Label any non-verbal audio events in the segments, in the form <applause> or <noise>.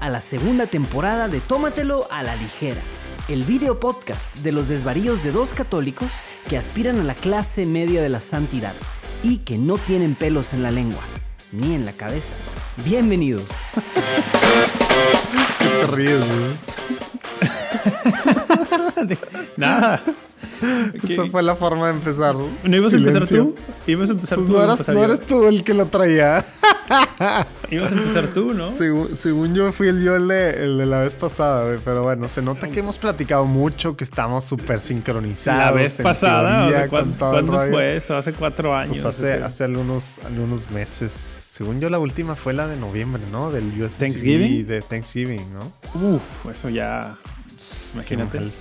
a la segunda temporada de Tómatelo a la ligera, el video podcast de los desvaríos de dos católicos que aspiran a la clase media de la santidad y que no tienen pelos en la lengua ni en la cabeza. Bienvenidos. ¿Qué te ríes, güey? <laughs> Nada. Esa fue la forma de empezar. ¿No ibas a empezar Silencio. tú? Ibas a empezar Pues tú. no, eras, empezar no eres tú el que lo traía. <laughs> Ibas a empezar tú, ¿no? Según, según yo fui el yo el de, el de la vez pasada, güey. Pero bueno, se nota que hemos platicado mucho, que estamos súper sincronizados. La vez en pasada, teoría, ¿o de cuán- con todo el ¿cuándo fue eso? Hace cuatro años. Pues hace, algunos, algunos meses. Según yo, la última fue la de noviembre, ¿no? Del USC Thanksgiving. de Thanksgiving, ¿no? Uf, eso ya. Imagínate. Qué mal.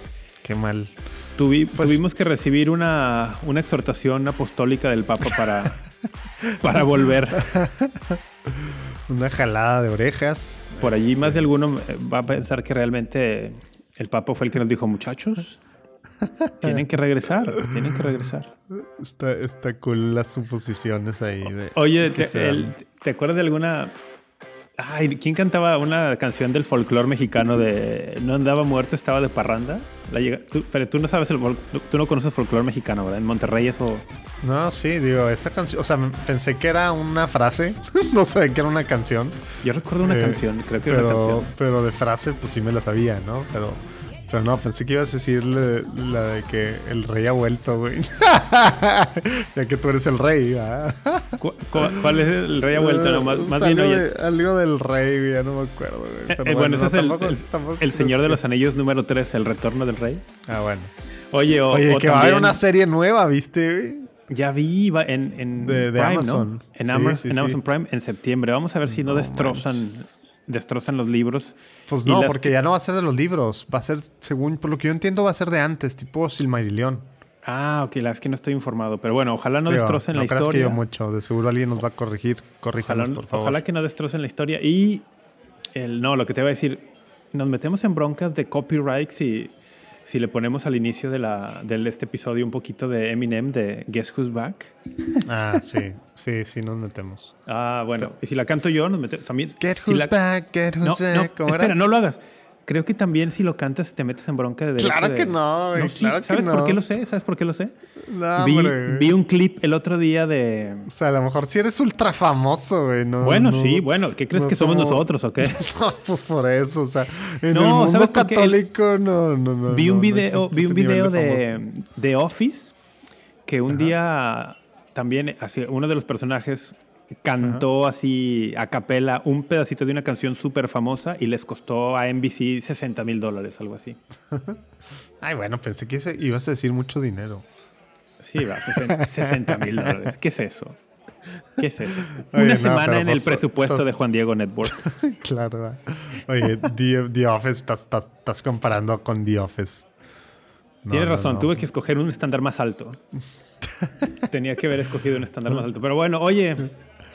Qué mal. Tuvi- Pues- tuvimos que recibir una, una exhortación apostólica del Papa para, <laughs> para volver. <laughs> Una jalada de orejas. Por allí más de alguno eh, va a pensar que realmente el Papa fue el que nos dijo, muchachos, <laughs> tienen que regresar, tienen que regresar. Está, está cool las suposiciones ahí. De, Oye, te, el- ¿te acuerdas de alguna... Ay, ¿quién cantaba una canción del folclore mexicano de No andaba muerto, estaba de parranda? La llega- tú, pero tú no sabes el tú no conoces folclore mexicano, ¿verdad? En Monterrey eso... No, sí, digo, esa canción, o sea, pensé que era una frase, <laughs> no sabía que era una canción. Yo recuerdo una Eh, canción, creo que era una pero, canción. pero de frase, pues sí me la sabía, ¿no? Pero, pero no, pensé que ibas a decirle la de que el rey ha vuelto, güey. <laughs> ya que tú eres el rey, ¿verdad? ¿Cu- cu- ¿Cuál es el rey ha vuelto? No, más, Eh, más algo, bien, oye, de- algo del rey, güey, ya no me acuerdo, güey. eh, eh, bueno, ese no, es el, tampoco- el- tampoco el es Señor de los Anillos número 3, El Retorno del Rey. Ah, bueno. Oye, o, Oye, o que va a haber una serie nueva, ¿viste, güey? Ya vi en, en De- de Prime, Amazon. ¿no? En, Sí, Ama- sí, en sí. Amazon Prime en septiembre. Vamos a ver si no, destrozan, destrozan los libros. Pues Y no, porque ya no va a ser de los libros. Va a ser, según por lo que yo entiendo, va a ser de antes, tipo Silmarillion. Ah, ok, la es que no estoy informado. Pero bueno, ojalá no Digo, destrocen no la creas que historia. yo mucho. De seguro alguien nos va a corregir. Ojalá, por favor. ojalá que no destrocen la historia. Y el, no, lo que te iba a decir, nos metemos en broncas de copyright si, si le ponemos al inicio de, la, de este episodio un poquito de Eminem de Guess Who's Back. <laughs> Ah, sí. Sí, sí, nos metemos. Ah, bueno, y si la canto yo, nos metemos también. Get si who's la- back, get No, who's no, back. ¿Cómo era? espera, no lo hagas. Creo que también si lo cantas te metes en bronca de Claro de- que no, güey, sí, claro que ¿Sabes por qué lo sé? ¿Sabes por qué lo sé? No, vi, vi un clip el otro día de... O sea, a lo mejor si eres ultra famoso, güey. No, Bueno, no- sí, bueno. ¿Qué crees que somos como- nosotros o qué? <laughs> No, pues por eso, o sea, en No, el mundo católico no, no, no. vi un video, vi un video de de, Office que un día también uno de los personajes cantó así a capela un pedacito de una canción súper famosa y les costó a NBC 60 mil dólares, algo así. <laughs> Ay, bueno, pensé que ibas a decir mucho dinero. Sí, va, 60 <laughs> mil dólares. ¿Qué es eso? ¿Qué es eso? <laughs> Oye, Una no, semana en el pues, presupuesto pues- de Juan Diego Network. claro. ¿verdad? Oye, The, The Office, estás, comparando con The Office. No, Tienes no, razón, no. tuve que escoger un estándar más alto. Tenía que haber escogido un estándar más alto. Pero bueno, oye,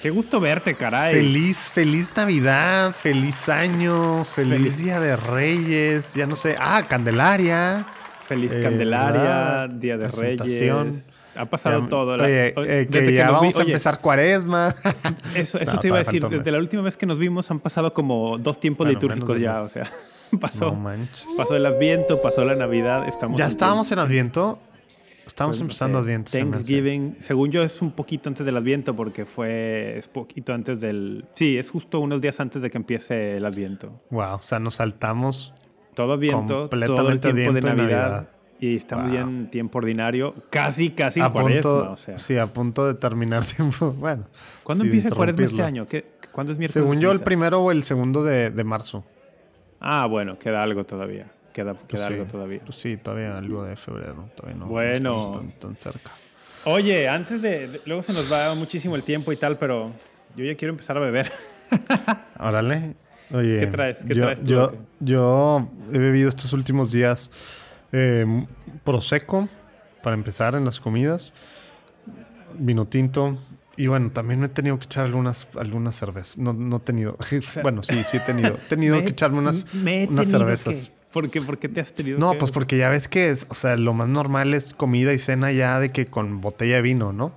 qué gusto verte, caray. Feliz, feliz Navidad, feliz año, feliz, Feliz- Día de Reyes, ya no sé. Ah, Candelaria. Feliz Eh, Candelaria, ¿verdad? Día de. Reyes. Ha pasado Ya- todo. la- Oye, eh, que desde ya nos vi- vamos a oye, empezar cuaresma. <laughs> Eso, eso No, te iba a decir. Desde la última vez que nos vimos han pasado como dos tiempos Bueno, litúrgicos ya. O sea, <laughs> pasó, No pasó el Adviento, pasó la Navidad. Estamos Ya estábamos en Adviento. Estamos Pues, no empezando sé, Adviento. se. Thanksgiving, según yo, es un poquito antes del Adviento porque fue. Es poquito antes del. Sí, es justo unos días antes de que empiece el Adviento. Wow, o sea, nos saltamos. Todo Adviento, todo el Completamente tiempo de Adviento y Navidad. Navidad. Y estamos Wow. ya en tiempo ordinario, casi, casi a cuaresma. punto, O sea, sí, a punto de terminar <laughs> tiempo. Bueno. ¿Cuándo sí, empieza cuaresma este año? ¿Qué, ¿Cuándo es miércoles? Según yo, el primero o el segundo de, de marzo. Ah, bueno, queda algo todavía. Queda, Pues queda sí, algo todavía. Pues sí, todavía algo de febrero. Todavía no, no Bueno. estamos tan, tan cerca. Oye, antes de, de- Luego se nos va muchísimo el tiempo y tal, pero yo ya quiero empezar a beber. <laughs> Órale. Oye, ¿Qué traes? ¿Qué yo, traes tú, Yo, yo he bebido estos últimos días eh, Prosecco, para empezar en las comidas, vino tinto, y bueno, también he tenido que echar algunas, algunas cervezas. No, no he tenido. <laughs> Bueno, sí, sí he tenido. He tenido Me- que echarme unas, me unas cervezas. que- ¿Por qué? ¿Por qué te has tenido No, que- pues porque ya ves que es, o sea, lo más normal es comida y cena ya de que con botella de vino, ¿no?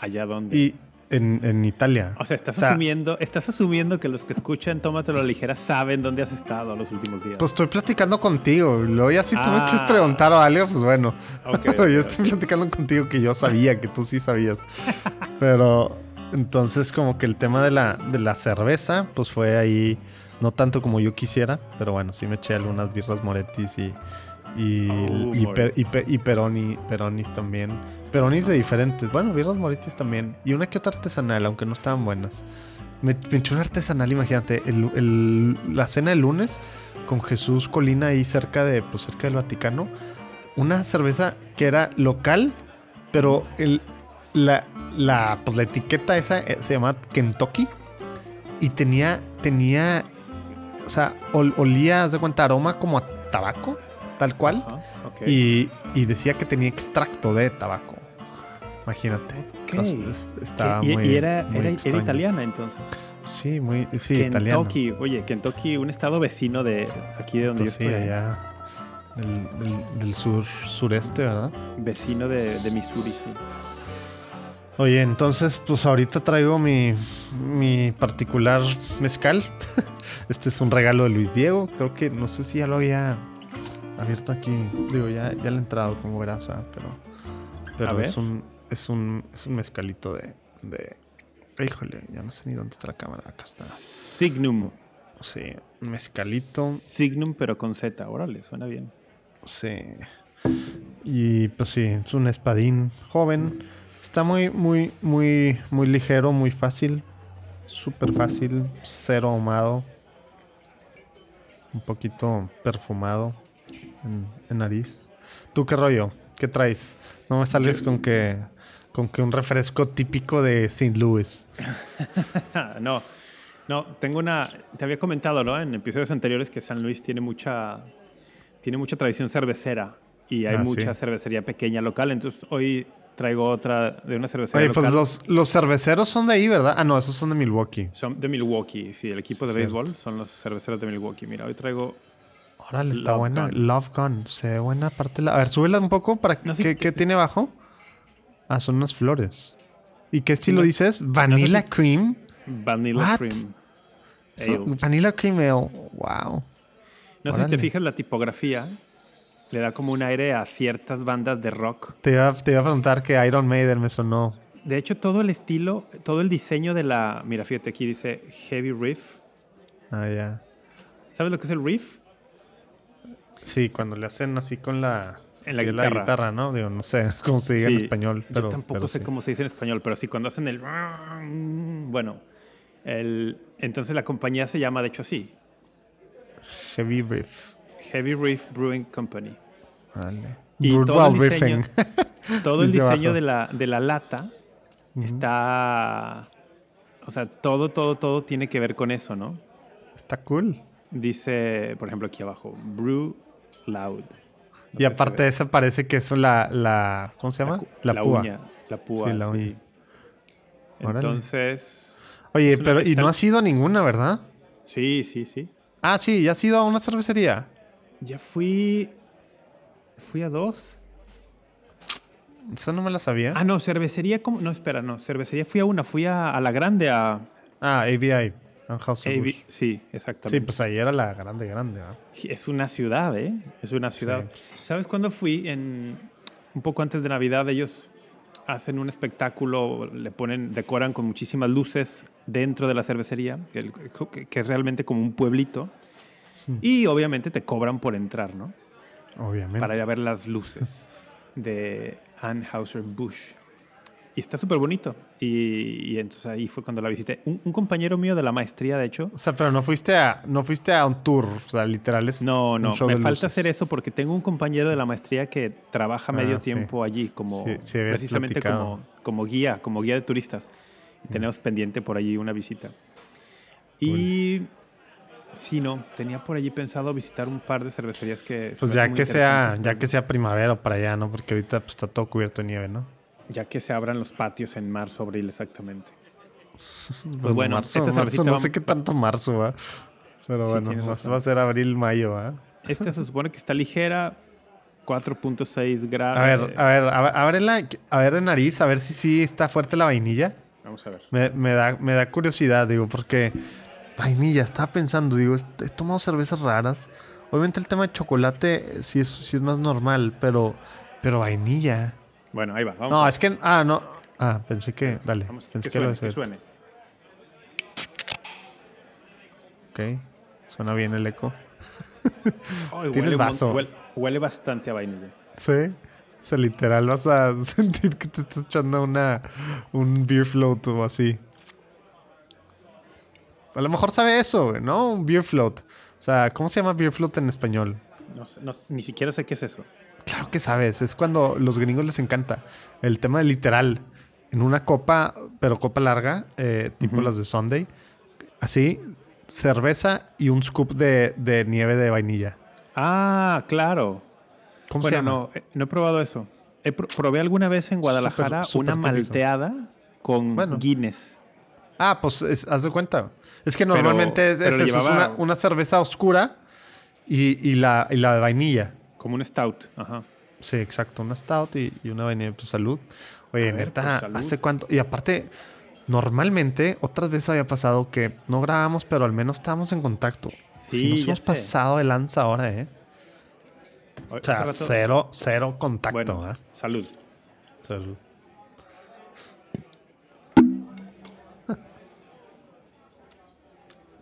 ¿Allá dónde? Y en, en Italia. O sea, estás asumiendo, estás asumiendo que los que escuchan Tómatelo ligera saben dónde has estado los últimos días. Pues estoy platicando contigo. Luego ya si tú me quieres preguntar o algo, pues bueno. <laughs> Pero yo estoy platicando contigo que yo sabía, que tú sí sabías. Pero entonces como que el tema de la, de la cerveza, pues fue ahí, no tanto como yo quisiera, pero bueno, sí me eché algunas birras Morettis y, y, Oh, y, per- Moretti. y pe- y Peroni, Peronis también. Peronis de diferentes. Bueno, birras Morettis también. Y una que otra artesanal, aunque no estaban buenas. Me, eché una artesanal, imagínate, el- el- la cena del lunes con Jesús Colina ahí cerca de, pues cerca del Vaticano. Una cerveza que era local, pero el, la, la, pues la etiqueta esa eh, se llama Kentucky. Y tenía, tenía, o sea, ol- olía, haz de cuenta, aroma como a tabaco, tal cual. Ok. Y, y decía que tenía extracto de tabaco. Imagínate. Ok. Es- Estaba y, muy, y era, muy era, italiana entonces. Sí, muy, sí, italiano. Kentucky, oye, Kentucky, un estado vecino de aquí de donde sí, yo estoy. allá del, del- del sur, sureste, ¿verdad? Vecino de, de Missouri, sí. Oye, entonces, pues ahorita traigo mi, mi particular mezcal. <laughs> Este es un regalo de Luis Diego. Creo que no sé si ya lo había abierto aquí. Digo, ya, ya le he entrado como verás, ¿verdad? pero, pero es un es un es un mezcalito de, de híjole, ya no sé ni dónde está la cámara. Acá está. Signum. Sí, mezcalito. Signum, pero con Z. Órale, suena bien. Sí. Y pues sí, es un espadín joven. Está muy, muy, muy, muy ligero, muy fácil. Súper fácil. Cero ahumado. Un poquito perfumado en, en nariz. ¿Tú qué rollo? ¿Qué traes? No me sales con que con que un refresco típico de St. Louis. <laughs> no, no, tengo una. Te había comentado, ¿no? En episodios anteriores que San Luis tiene mucha, tiene mucha tradición cervecera y hay Ah, mucha sí. cervecería pequeña local. Entonces hoy traigo otra de una cervecería Oye, pues los, los cerveceros son de ahí, ¿verdad? Ah, no, esos son de Milwaukee. Son de Milwaukee, sí, el equipo de Cierto. béisbol son los cerveceros de Milwaukee. Mira, hoy traigo. Órale, está Love buena. Gun. Love Gun. Se ve buena parte. La... A ver, súbela un poco para No sé ¿Qué, qué- qué tiene abajo? Ah, son unas flores. ¿Y qué estilo no- dices? Vanilla si- Cream. Vanilla What? Cream. So- vanilla Cream Ale. Wow. No sé si te fijas la tipografía. Le da como un aire a ciertas bandas de rock. Te iba, te iba a preguntar que Iron Maiden me sonó. De hecho, todo el estilo, todo el diseño de la. Mira, fíjate, aquí dice Heavy Riff. Ah, ya. ¿Sabes lo que es el riff? Sí, cuando le hacen así con la... En la sí, guitarra. ¿no? Digo, no sé <laughs> cómo se diga en español. Pero, Yo tampoco pero sé sí. cómo se dice en español, pero sí, cuando hacen el. Bueno, el, entonces la compañía se llama, de hecho, así: Heavy Riff. Heavy Riff Brewing Company. Vale. Y Brutal todo el diseño, riffing. <laughs> todo el diseño de la, de la lata está. O sea, todo, todo, todo tiene que ver con eso, ¿no? Está cool. Dice, por ejemplo, aquí abajo: Brew Loud. Y aparte de eso parece que es la, la... ¿Cómo se llama? La, La, púa. uña. La púa, Sí, la sí. uña. Entonces. Oye, pero y no has ido a ninguna, ¿verdad? Sí, sí, sí. Ah, sí, ya has ido a una cervecería. Ya fui. Fui a dos. Esa no me la sabía. Ah, no, cervecería. ¿cómo? No, espera, no. Cervecería fui a una. Fui a, a la grande, a. Ah, ABI. AB Sí, Sí, exactamente. pues ahí era la grande, grande. ¿verdad? Es una ciudad, ¿eh? Es una ciudad. ¿Sabes cuándo fui? En, un poco antes de Navidad, ellos hacen un espectáculo, le ponen, decoran con muchísimas luces dentro de la cervecería, que- que es realmente como un pueblito. Y obviamente te cobran por entrar, ¿no? Obviamente. Para ir a ver las luces de Anheuser-Busch. Y está súper bonito. Y, y entonces ahí fue cuando la visité. Un, un compañero mío de la maestría, de hecho, O sea, pero no fuiste a, no fuiste a un tour, o sea, literal es No, un no, show me falta luces. hacer eso porque tengo un compañero de la maestría que trabaja medio Ah, sí. tiempo allí como Sí, sí habías precisamente como, como guía, como guía de turistas. Y tenemos pendiente por allí una visita. Y sí, no, tenía por allí pensado visitar un par de cervecerías que se Pues ya que sea, ya que sea primavera para allá, ¿no? Porque ahorita pues, está todo cubierto de nieve, ¿no? ya que se abran los patios en marzo, abril exactamente. <laughs> Pues bueno, marzo, esta marzo, no va- sé qué tanto marzo, ¿va? Pero Sí, bueno, va a ser abril, mayo, ¿va? Esta se supone que está ligera, 4.6 grados. A ver, a ver, a ver, ábrela, a ver en nariz, a ver si sí está fuerte la vainilla. Vamos a ver. Me, me da, me da curiosidad, digo, porque vainilla, estaba pensando, digo, he tomado cervezas raras. Obviamente el tema de chocolate sí es, sí es más normal, pero, pero vainilla. Bueno, ahí va. Vamos No, es que. Ah, no. Ah, pensé que. Dale. Vamos, pensé que, que, lo suene, que suene. Ok. Suena bien el eco. Ay, Tienes huele, vaso. huele- huele bastante a vainilla. Sí. O sea, literal vas a <laughs> sentir que te estás echando una, un beer float o así. A lo mejor sabe eso, güey, ¿no? Un beer float. O sea, ¿cómo se llama beer float en español? No ni siquiera sé qué es eso. Claro que sabes, es cuando los gringos les encanta el tema de literal. En una copa, pero copa larga, eh, tipo las de Sunday. Así, cerveza y un scoop de, de nieve de vainilla. Ah, claro. ¿Cómo se Bueno, llama? no, eh, no he probado eso. He pro- probé alguna vez en Guadalajara una típico. malteada con Bueno. Guinness. Ah, pues es- haz de cuenta. Es que Pero- normalmente es, pero es eso, una, una cerveza oscura y, y la, y la de vainilla. Como un stout. Ajá. Sí, exacto. Una stout y, y una vainilla. Pues salud. Oye, A ver, neta, pues, salud. ¿hace cuánto? Y aparte, normalmente, otras veces había pasado que no grabamos, pero al menos estábamos en contacto. Sí, si nos hemos sé. pasado de lanza ahora, ¿eh? O sea, cero, cero contacto, Bueno, ¿eh? salud. Salud.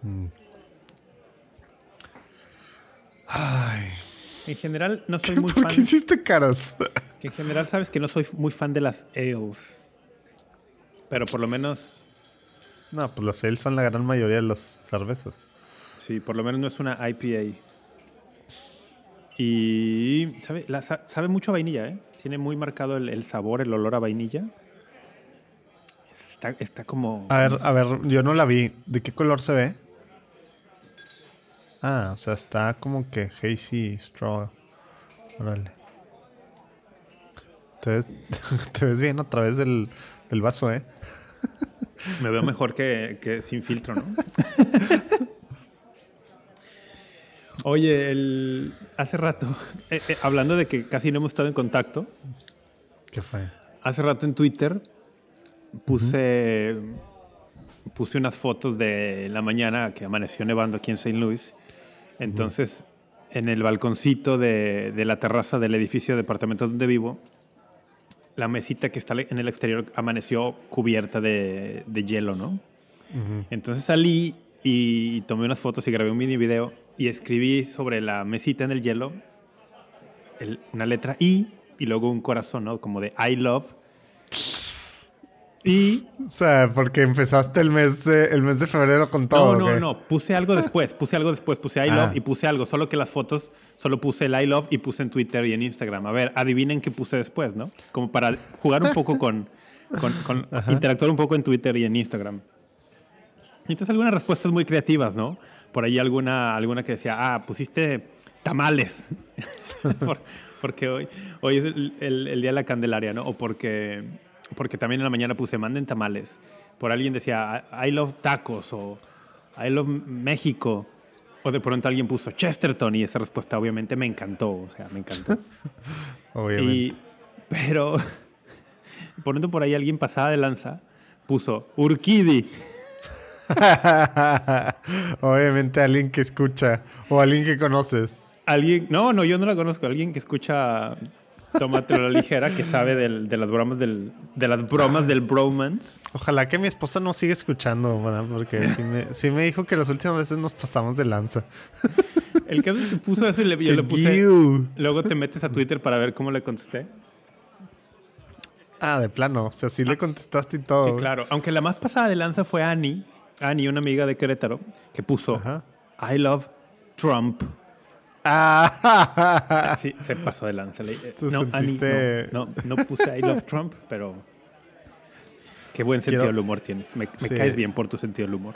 Mm. Ay, En general, no soy <laughs> muy ¿por fan. qué hiciste caras? que en general, sabes que no soy muy fan de las ales. Pero por lo menos, No, pues las ale son la gran mayoría de las cervezas. sí, por lo menos no es una IPA. Y sabe, la sabe mucho a vainilla, ¿eh? Tiene muy marcado el, el sabor, el olor a vainilla. Está, está como. A ver, a ver, yo no la vi. ¿De qué color se ve? Ah, o sea, está como que hazy straw. Órale. Te ves, <laughs> te ves bien a través del, del vaso, ¿eh? <laughs> Me veo mejor que, que sin filtro, ¿no? <laughs> Oye, el, hace rato, eh, eh, hablando de que casi no hemos estado en contacto, ¿Qué fue? hace rato en Twitter puse, puse unas fotos de la mañana que amaneció nevando aquí en St. Louis. Entonces, en el balconcito de, de la terraza del edificio de departamento donde vivo, la mesita que está en el exterior amaneció cubierta de, de hielo, ¿no? Entonces salí y tomé unas fotos y grabé un mini video y escribí sobre la mesita en el hielo el- una letra I y luego un corazón, ¿no? Como de I love. Y O sea, porque empezaste el mes de, el mes de febrero con todo. no, no, no, puse algo después, puse algo después, puse I Ah. love y puse algo, solo que las fotos solo puse el I love y puse en Twitter y en Instagram. A ver, adivinen qué puse después, ¿no? Como para jugar un poco con, con, con- <laughs> interactuar un poco en Twitter y en Instagram. Y Entonces algunas respuestas muy creativas, ¿no? Por ahí alguna, alguna que decía, ah, pusiste tamales. <laughs> Por- porque hoy, hoy es el, el- el día de la Candelaria, ¿no? O porque, porque también en la mañana puse, manden tamales. Por alguien decía, I love tacos o I love México. O de pronto alguien puso Chesterton y esa respuesta obviamente me encantó, o sea, me encantó. <laughs> Obviamente. Y, pero, <laughs> pronto por ahí alguien pasada de lanza puso Urquidi. <laughs> Obviamente alguien que escucha o alguien que conoces. Alguien, no, no, yo no la conozco. Alguien que escucha Tómatelo a la ligera, que sabe del- de las bromas del, de las bromas del bromance. Ojalá que mi esposa no siga escuchando, ¿verdad? porque sí me, sí me dijo que las últimas veces nos pasamos de lanza. El caso es que puso eso y le, yo le puse. Luego te metes a Twitter para ver cómo le contesté. Ah, de plano. O sea, sí le contestaste y todo. Sí, claro. Aunque la más pasada de lanza fue Annie, Annie, una amiga de Querétaro, que puso Ajá. I love Trump. Ah, Sí, se pasó de lanza. No, Annie, sentiste- no, no, no puse I love Trump, pero qué buen sentido Quiero- del humor tienes. Me, me Sí. caes bien por tu sentido del humor.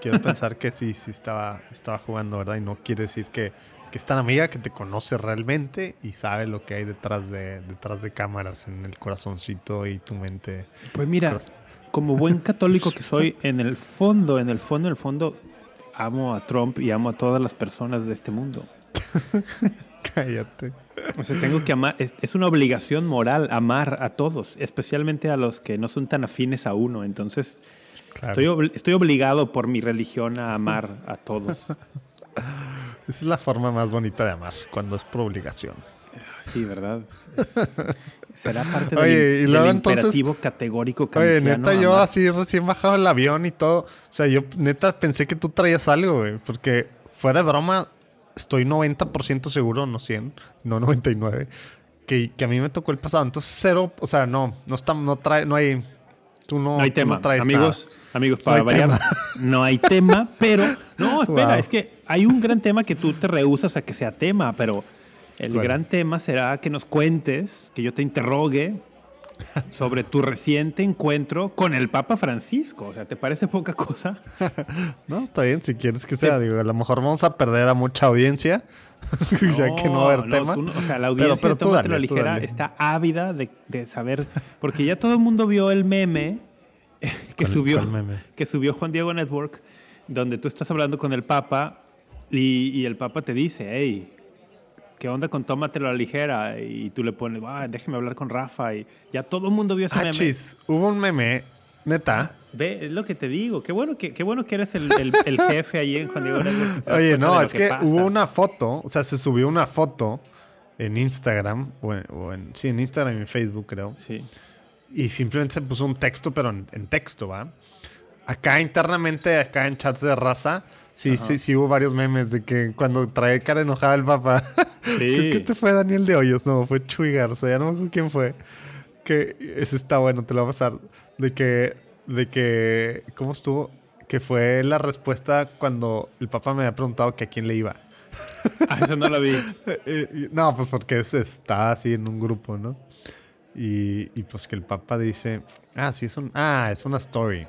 Quiero pensar que sí, sí estaba, estaba jugando, ¿verdad? Y no quiere decir que, que es tan amiga que te conoce realmente y sabe lo que hay detrás de, detrás de cámaras en el corazoncito y tu mente. Pues mira, como buen católico que soy, <laughs> en el fondo, en el fondo, en el fondo, amo a Trump y amo a todas las personas de este mundo. <laughs> Cállate. O sea, tengo que amar. Es, es una obligación moral amar a todos, especialmente a los que no son tan afines a uno. Entonces, Claro. estoy, estoy obligado por mi religión a amar a todos. Esa <laughs> es la forma más bonita de amar, cuando es por obligación. Sí, ¿verdad? Es- será parte Oye, del, y del luego entonces- imperativo categórico Oye, neta, yo así recién bajado el avión y todo. O sea, yo neta pensé que tú traías algo, güey. Porque fuera de broma, estoy 90% seguro, no 100, no 99, que, que a mí me tocó el pasado. Entonces, cero, o sea, no, no, está, no trae, no hay, tú no, No hay tú tema, amigos, nada. amigos, para variar, <laughs> no hay tema, pero no, espera, Wow. es que hay un gran tema que tú te rehusas a que sea tema, pero el gran tema será que nos cuentes, que yo te interrogue <laughs> sobre tu reciente encuentro con el Papa Francisco. O sea, ¿te parece poca cosa? <laughs> No, está bien, si quieres que sea, digo, a lo mejor vamos a perder a mucha audiencia, <laughs> ya que no va a haber tema. tú no- o sea, la audiencia pero dale, Ligera está ávida de, de saber, porque ya todo el mundo vio el meme que ¿Cuál- subió meme? que subió Juan Diego Network, donde tú estás hablando con el Papa y, y el Papa te dice, hey, ¿qué onda con Tómatelo a la ligera? Y tú le pones, ah, déjeme hablar con Rafa. Y ya todo el mundo vio ese Ah, meme. chis, hubo un meme, neta. Ve, es lo que te digo. Qué bueno que, qué bueno que eres el, el- el jefe ahí en Juan Diego Oye, no, es que, hubo una foto, o sea, se subió una foto en Instagram, o en, o en- sí, en Instagram y en Facebook, creo. Sí. Y simplemente se puso un texto, pero en, en texto, ¿va? Acá internamente, acá en chats de raza, sí, sí, sí hubo varios memes de que cuando trae cara enojada el papá. <laughs> Creo que este fue Daniel de Hoyos, no, fue Chuy Garza, ya no me acuerdo quién fue. Que ese está bueno, te lo voy a pasar. De que, de que, ¿cómo estuvo? Que fue la respuesta cuando el papá me había preguntado que a quién le iba. <laughs> Ah, eso no lo vi. <laughs> Eh, no, pues porque es- está así en un grupo, ¿no? Y, y pues que el papá dice, ah, sí, es un, ah, es una story.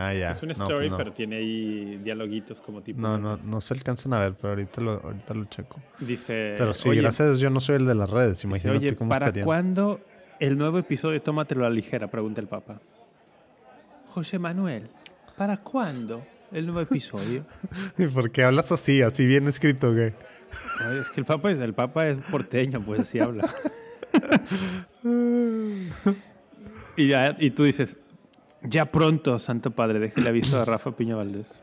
Ah, ya. Es una story, pues no. pero tiene ahí dialoguitos como tipo. No, no, no se alcanzan a ver, pero ahorita lo, ahorita lo checo. Dice. Pero sí, oye, gracias a Dios yo no soy el de las redes, dice, imagínate oye, cómo ¿para cuándo el nuevo episodio Tómatelo a la ligera? Pregunta el Papa. José Manuel, ¿para cuándo el nuevo episodio? <laughs> ¿Y por qué hablas así, así bien escrito, güey? Es que el Papa es, el Papa es porteño, pues así habla. <laughs> y, ya- y tú dices, ya pronto, Santo Padre, déjele aviso a Rafa Piña Valdés.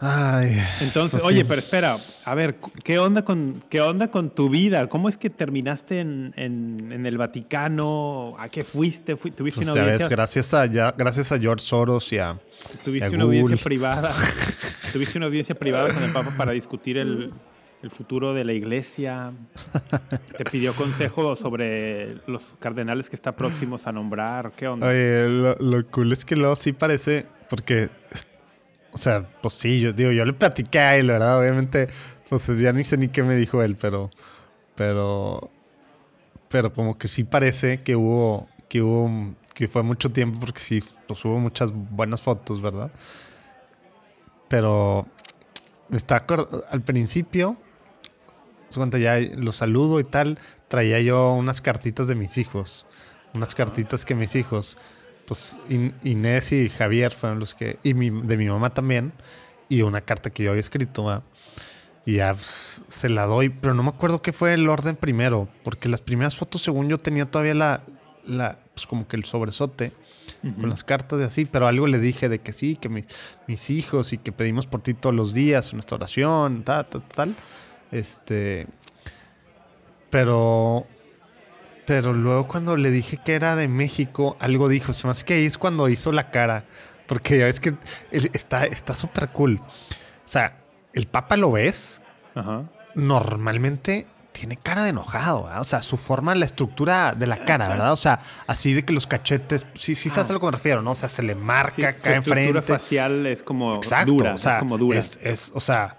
Ay. Entonces, Pues oye, pero espera, a ver, ¿qué onda con, qué onda con tu vida? ¿Cómo es que terminaste en, en- en el Vaticano? ¿A qué fuiste? Fui- ¿Tuviste Pues una audiencia, gracias a, ya, gracias a George Soros y a... tuviste a una audiencia privada? <laughs> ¿Tuviste una audiencia privada con el Papa para discutir el, el futuro de la iglesia? <laughs> ¿Te pidió consejo sobre los cardenales que está próximos a nombrar? ¿Qué onda? Oye, lo, lo cool es que luego sí parece, porque, o sea, pues sí, yo digo, yo le platiqué a él, ¿verdad? Obviamente, entonces ya ni sé ni qué me dijo él, pero, pero, pero como que sí parece que hubo, que hubo, que fue mucho tiempo, porque sí, pues hubo muchas buenas fotos, ¿verdad? Pero me está al principio, cuenta ya lo saludo y tal, traía yo unas cartitas de mis hijos, unas cartitas que mis hijos, pues In- Inés y Javier fueron los que, y mi- de mi mamá también, y una carta que yo había escrito, y ya pues, se la doy, pero no me acuerdo qué fue el orden primero, porque las primeras fotos, según yo, tenía todavía la, la pues como que el sobresote con las cartas de así, pero algo le dije de que sí, que mi- mis hijos y que pedimos por ti todos los días nuestra oración, tal, tal, tal. Este. Pero. Pero luego cuando le dije que era de México, algo dijo. Se me hace que ahí es cuando hizo la cara. Porque ya ves que está está súper cool. O sea, el Papa lo ves, Ajá. normalmente tiene cara de enojado, ¿verdad? O sea, su forma, la estructura de la cara, ¿verdad? O sea, así de que los cachetes, sí, sí sabes a lo que me refiero, ¿no? O sea, se le Sí, marca su acá estructura enfrente. facial es como Exacto, dura, o sea, es como dura. Es, es- o sea,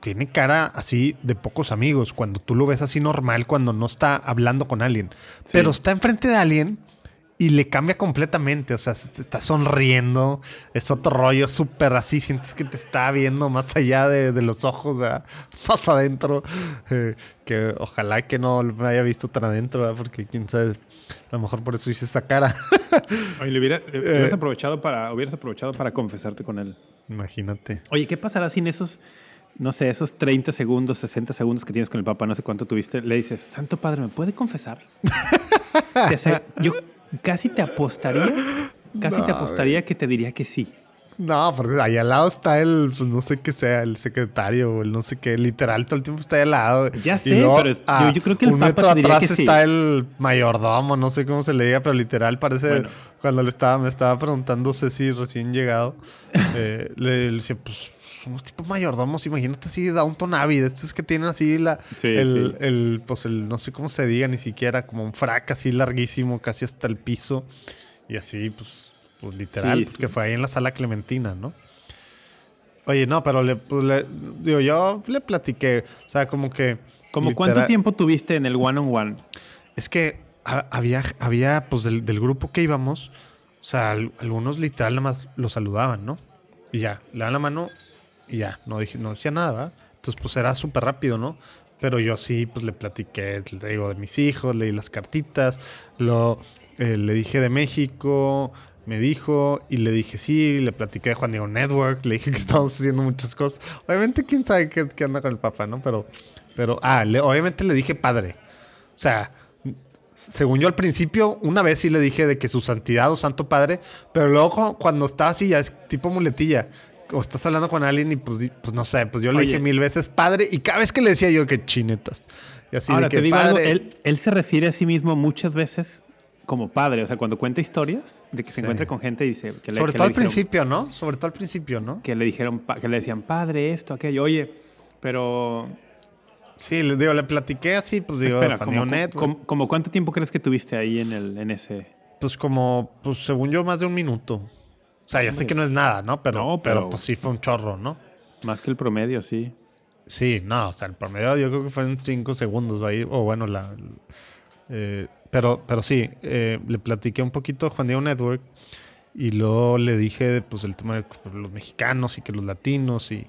tiene cara así de pocos amigos, cuando tú lo ves así normal, cuando no está hablando con alguien. Pero está enfrente de alguien y le cambia completamente, o sea, se, está sonriendo, es otro rollo súper así, sientes que te está viendo más allá de, de los ojos, ¿verdad? <laughs> Más adentro, eh, que ojalá que no me haya visto tan adentro, ¿verdad? Porque quién sabe, a lo mejor por eso hice esta cara. <laughs> Oye, le hubiera- le- Eh. hubieras, aprovechado para, hubieras aprovechado para confesarte con él. Imagínate. Oye, ¿qué pasará sin esos no sé, esos 30 segundos, 60 segundos que tienes con el Papa, no sé cuánto tuviste, le dices, Santo Padre, ¿me puede confesar? <laughs> Yo casi te apostaría, casi te apostaría que te diría que sí. No, porque ahí al lado está el, pues no sé qué sea, el secretario o el no sé qué, literal, todo el tiempo está ahí al lado. Ya sé, luego, pero yo- yo creo que el un Papa metro te diría atrás que sí. está el mayordomo, no sé cómo se le diga, pero literal parece Bueno. cuando le estaba, me estaba preguntando Ceci recién llegado, eh, le, le decía, pues somos tipo mayordomos, imagínate así Downton Abbey, de estos que tienen así la, Sí, el, sí. el, pues el, no sé cómo se diga, ni siquiera, como un frac así larguísimo, casi hasta el piso, y así, pues, pues literal, Sí, sí. porque fue ahí en la sala Clementina, ¿no? Oye, no, pero le, pues, le- digo, yo le platiqué, o sea, como que... ¿Como cuánto tiempo tuviste en el one on one? Es que ha- había, había pues, del, del grupo que íbamos, o sea, al- algunos literal nada más lo saludaban, ¿no? Y ya, le dan la mano y ya, no, dije, no decía nada, ¿verdad? Entonces, pues era súper rápido, ¿no? Pero yo sí, pues le platiqué, le digo, de mis hijos, leí las cartitas, lo, eh, le dije de México, me dijo, y le dije sí, le platiqué de Juan Diego Network, le dije que estamos haciendo muchas cosas. Obviamente, quién sabe qué, qué anda con el papá, ¿no? Pero, pero, ah, obviamente le dije padre. O sea, según yo al principio, una vez sí le dije de que su santidad o santo padre, pero luego cu- cuando está así ya es tipo muletilla. O estás hablando con alguien y pues, pues no sé, pues yo le Oye. dije mil veces padre y cada vez que le decía yo que chinetas. Y así Ahora de que te digo algo, él, él se refiere a sí mismo muchas veces como padre. O sea, cuando cuenta historias de que se encuentra con gente y dice que le, Sobre que todo le al dijeron- principio, ¿no? Sobre todo al principio, ¿no? que le dijeron, que le decían padre esto, aquello. Oye, pero Sí, le digo, le platiqué así, pues digo, espera, como, como- como cuánto tiempo crees que tuviste ahí en el en ese? Pues como, pues según yo, más de un minuto. O sea, ya sé que no es nada, ¿no? Pero, No, pero, pero- pues sí fue un chorro, ¿no? Más que el promedio, sí. Sí, no, o sea, el promedio yo creo que fueron cinco segundos ahí, o bueno, la... eh, pero, pero sí, eh, le platiqué un poquito a Juan Diego Network y luego le dije, pues, el tema de pues, los mexicanos y que los latinos y,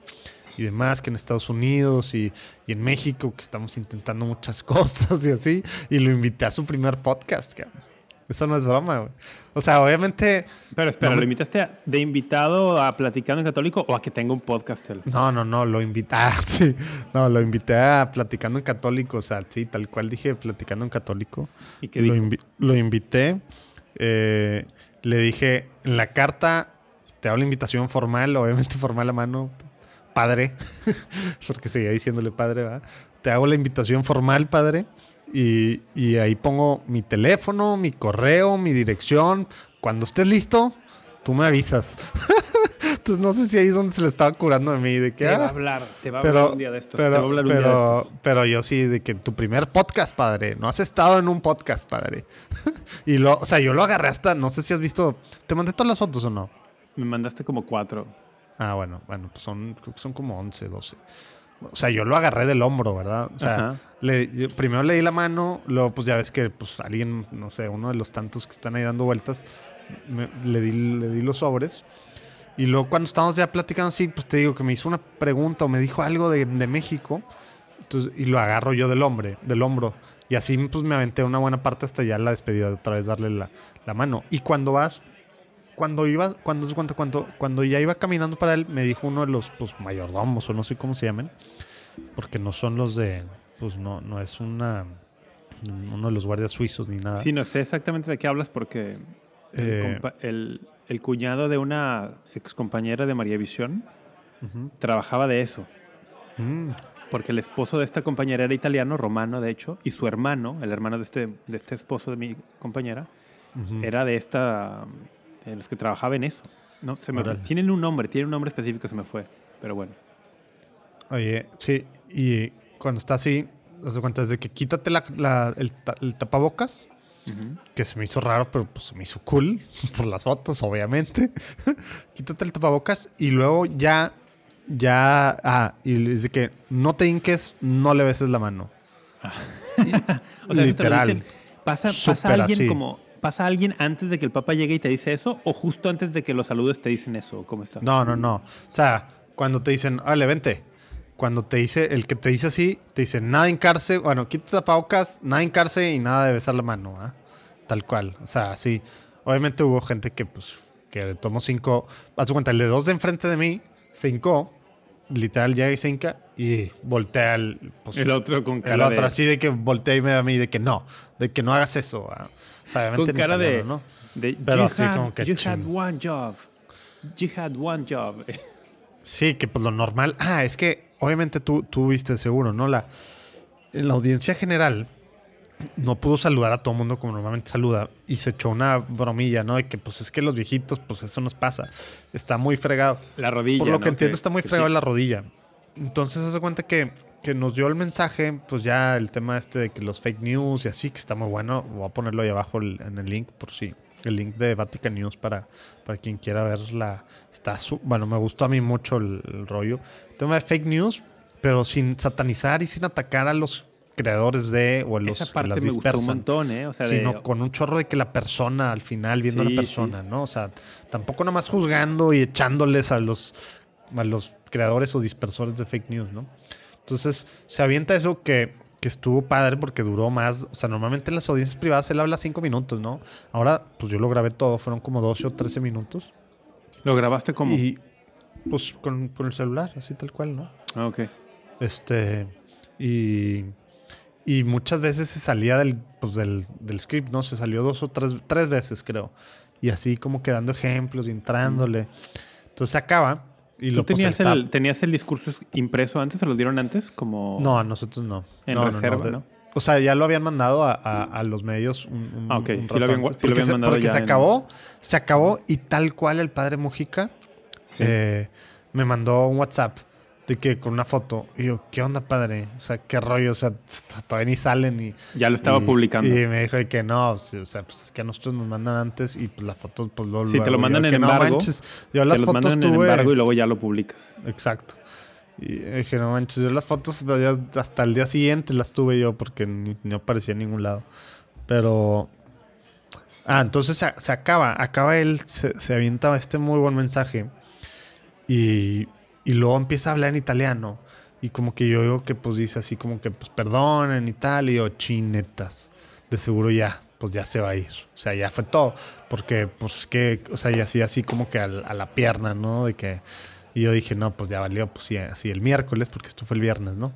y demás, que en Estados Unidos y, y en México, que estamos intentando muchas <laughs> cosas y así, y lo invité a su primer podcast, cabrón. Eso no es broma, güey. O sea, obviamente... Pero espera, No ¿lo invitaste a- de invitado a Platicando en Católico o a que tenga un podcast él? No, no, no, lo invité. <laughs> Ah, sí. No, lo invité a Platicando en Católico. O sea, sí, tal cual dije Platicando en Católico. ¿Y qué Lo, invi- lo invité. eh, le dije en la carta, te hago la invitación formal, obviamente <laughs> formal a mano, padre. <laughs> Porque seguía diciéndole padre, ¿verdad? Te hago la invitación formal, padre. Y, y ahí pongo mi teléfono, mi correo, mi dirección. Cuando estés listo, tú me avisas. <laughs> Entonces no sé si ahí es donde se le estaba curando de mí. De que, Te va a ah, hablar, te va a pero, hablar un día de estos. te va a pero, hablar un día de pero, estos. pero yo sí, de que tu primer podcast, padre. No has estado en un podcast, padre. <laughs> y lo, o sea, yo lo agarré hasta, no sé si has visto. ¿Te mandé todas las fotos o no? Me mandaste como cuatro. Ah, bueno, bueno, pues son, creo que son como 11, 12. O sea, yo lo agarré del hombro, ¿verdad? O sea, le- yo primero le di la mano, luego pues ya ves que pues alguien, no sé, uno de los tantos que están ahí dando vueltas, me- le, di, le di los sobres. Y luego cuando estábamos ya platicando así, pues te digo que me hizo una pregunta o me dijo algo de, de México. Entonces, y lo agarro yo del hombre, del hombro. Y así pues me aventé una buena parte hasta ya la despedida, otra vez darle la, la mano. Y cuando vas, cuando iba, cuando, cuando, cuando, cuando ya iba caminando para él, me dijo uno de los pues, mayordomos o no sé cómo se llaman, porque no son los de, pues no, no es una, uno de los guardias suizos ni nada. Sí, no sé exactamente de qué hablas porque el, Eh, el- el cuñado de una excompañera de María Visión trabajaba de eso. Mm, Porque el esposo de esta compañera era italiano, romano de hecho, y su hermano, el hermano de este, de este esposo de mi compañera, era de esta, de los que trabajaba en eso. No, se me Órale. tienen un nombre, tienen un nombre específico, se me fue, pero bueno. Oye, sí, y cuando está así, de cuenta, desde que quítate la, la- el, ta- el tapabocas, que se me hizo raro, pero pues se me hizo cool <laughs> por las fotos, obviamente. <laughs> quítate el tapabocas y luego ya, ya, ah, y dice que no te hinques, no le beses la mano. <laughs> O sea, Literal. dicen, pasa, pasa alguien así. como, pasa alguien antes de que el papá llegue y te dice eso, o justo antes de que lo saludes te dicen eso, ¿cómo está? No, no, no. O sea, cuando te dicen, órale, vente. Cuando te dice, el que te dice así, te dice nada hincarse, bueno, quítate tapabocas, nada hincarse y nada de besar la mano, ¿ah? Tal cual. O sea, sí. Obviamente hubo gente que, pues, que tomó cinco. Haz cuenta, el de dos de enfrente de mí hincó literal llega y se hinca y voltea el, pues, El otro con el cara otro de... así de que voltea y me da a mí de que no, de que no hagas eso. ah. O sea, Con cara de... ¿no? de, Pero así had, como que you had one job. You had one job. <laughs> Sí, que pues lo normal. Ah, es que obviamente tú, tú viste seguro, ¿no? La, en la audiencia general no pudo saludar a todo el mundo como normalmente saluda y se echó una bromilla, ¿no? De que pues es que los viejitos, pues eso nos pasa. Está muy fregado. La rodilla, Por lo ¿no? que entiendo, está muy fregado sí. la rodilla. Entonces, se hace cuenta que, que nos dio el mensaje, pues ya el tema este de que los fake news y así, que está muy bueno. Voy a ponerlo ahí abajo en el link, por si. El link de Vatican News para, para quien quiera verla. Está su- bueno, me gustó a mí mucho el, el rollo. El tema de fake news, pero sin satanizar y sin atacar a los creadores de o a los Esa que parte las me gustó un dispersan montón, ¿eh? O sea, sino de, con un chorro de que la persona al final viendo a la persona, ¿no? O sea, tampoco nada más juzgando y echándoles a los a los creadores o dispersores de fake news, ¿no? Entonces, se avienta eso que, que estuvo padre porque duró más. O sea, normalmente en las audiencias privadas él habla cinco minutos, ¿no? Ahora, pues yo lo grabé todo, fueron como 12 o 13 minutos. ¿Lo grabaste como? Y pues con, con el celular, así tal cual, ¿no? Ah, ok. Este. Y. Y muchas veces se salía del, pues del, del script, ¿no? Se salió dos o tres, tres veces, creo. Y así como que dando ejemplos y entrándole. Entonces se acaba. Y ¿Tú lo pues, tenías el, tenías el discurso impreso antes? ¿Se lo dieron antes? Como... No, a nosotros no. En No, reserva, ¿no? O sea, ya lo habían mandado a, a- a los medios un, un- Ah, ok. un Sí lo habían- antes. sí lo habían mandado Porque ya se en- acabó, se acabó y tal cual el padre Mujica Sí. eh, me mandó un WhatsApp de que con una foto. Y yo, ¿qué onda, padre? O sea, ¿qué rollo? O sea, todavía ni salen y... Ya lo estaba y- publicando. Y me dijo de que no, sí, o sea, pues es que a nosotros nos mandan antes y pues las fotos, pues luego. Si te lo mandan yo, en no embargo, manches. Yo Te las los fotos mandan en tuve. embargo y luego ya lo publicas. Exacto. Y dije, no manches, yo las fotos hasta el día siguiente las tuve yo porque ni, no aparecía en ningún lado. Pero. Ah, entonces se, se acaba. Acaba él, se, se avienta este muy buen mensaje. Y, y luego empieza a hablar en italiano. Y como que yo digo que pues dice así como que pues perdonen y tal. Y yo, chinetas. De seguro ya, pues ya se va a ir. O sea, ya fue todo. Porque pues que, o sea, y así, así como que al- a, la pierna, ¿no? De que... Y yo dije, no, pues ya valió, pues sí, así el miércoles, porque esto fue el viernes, ¿no?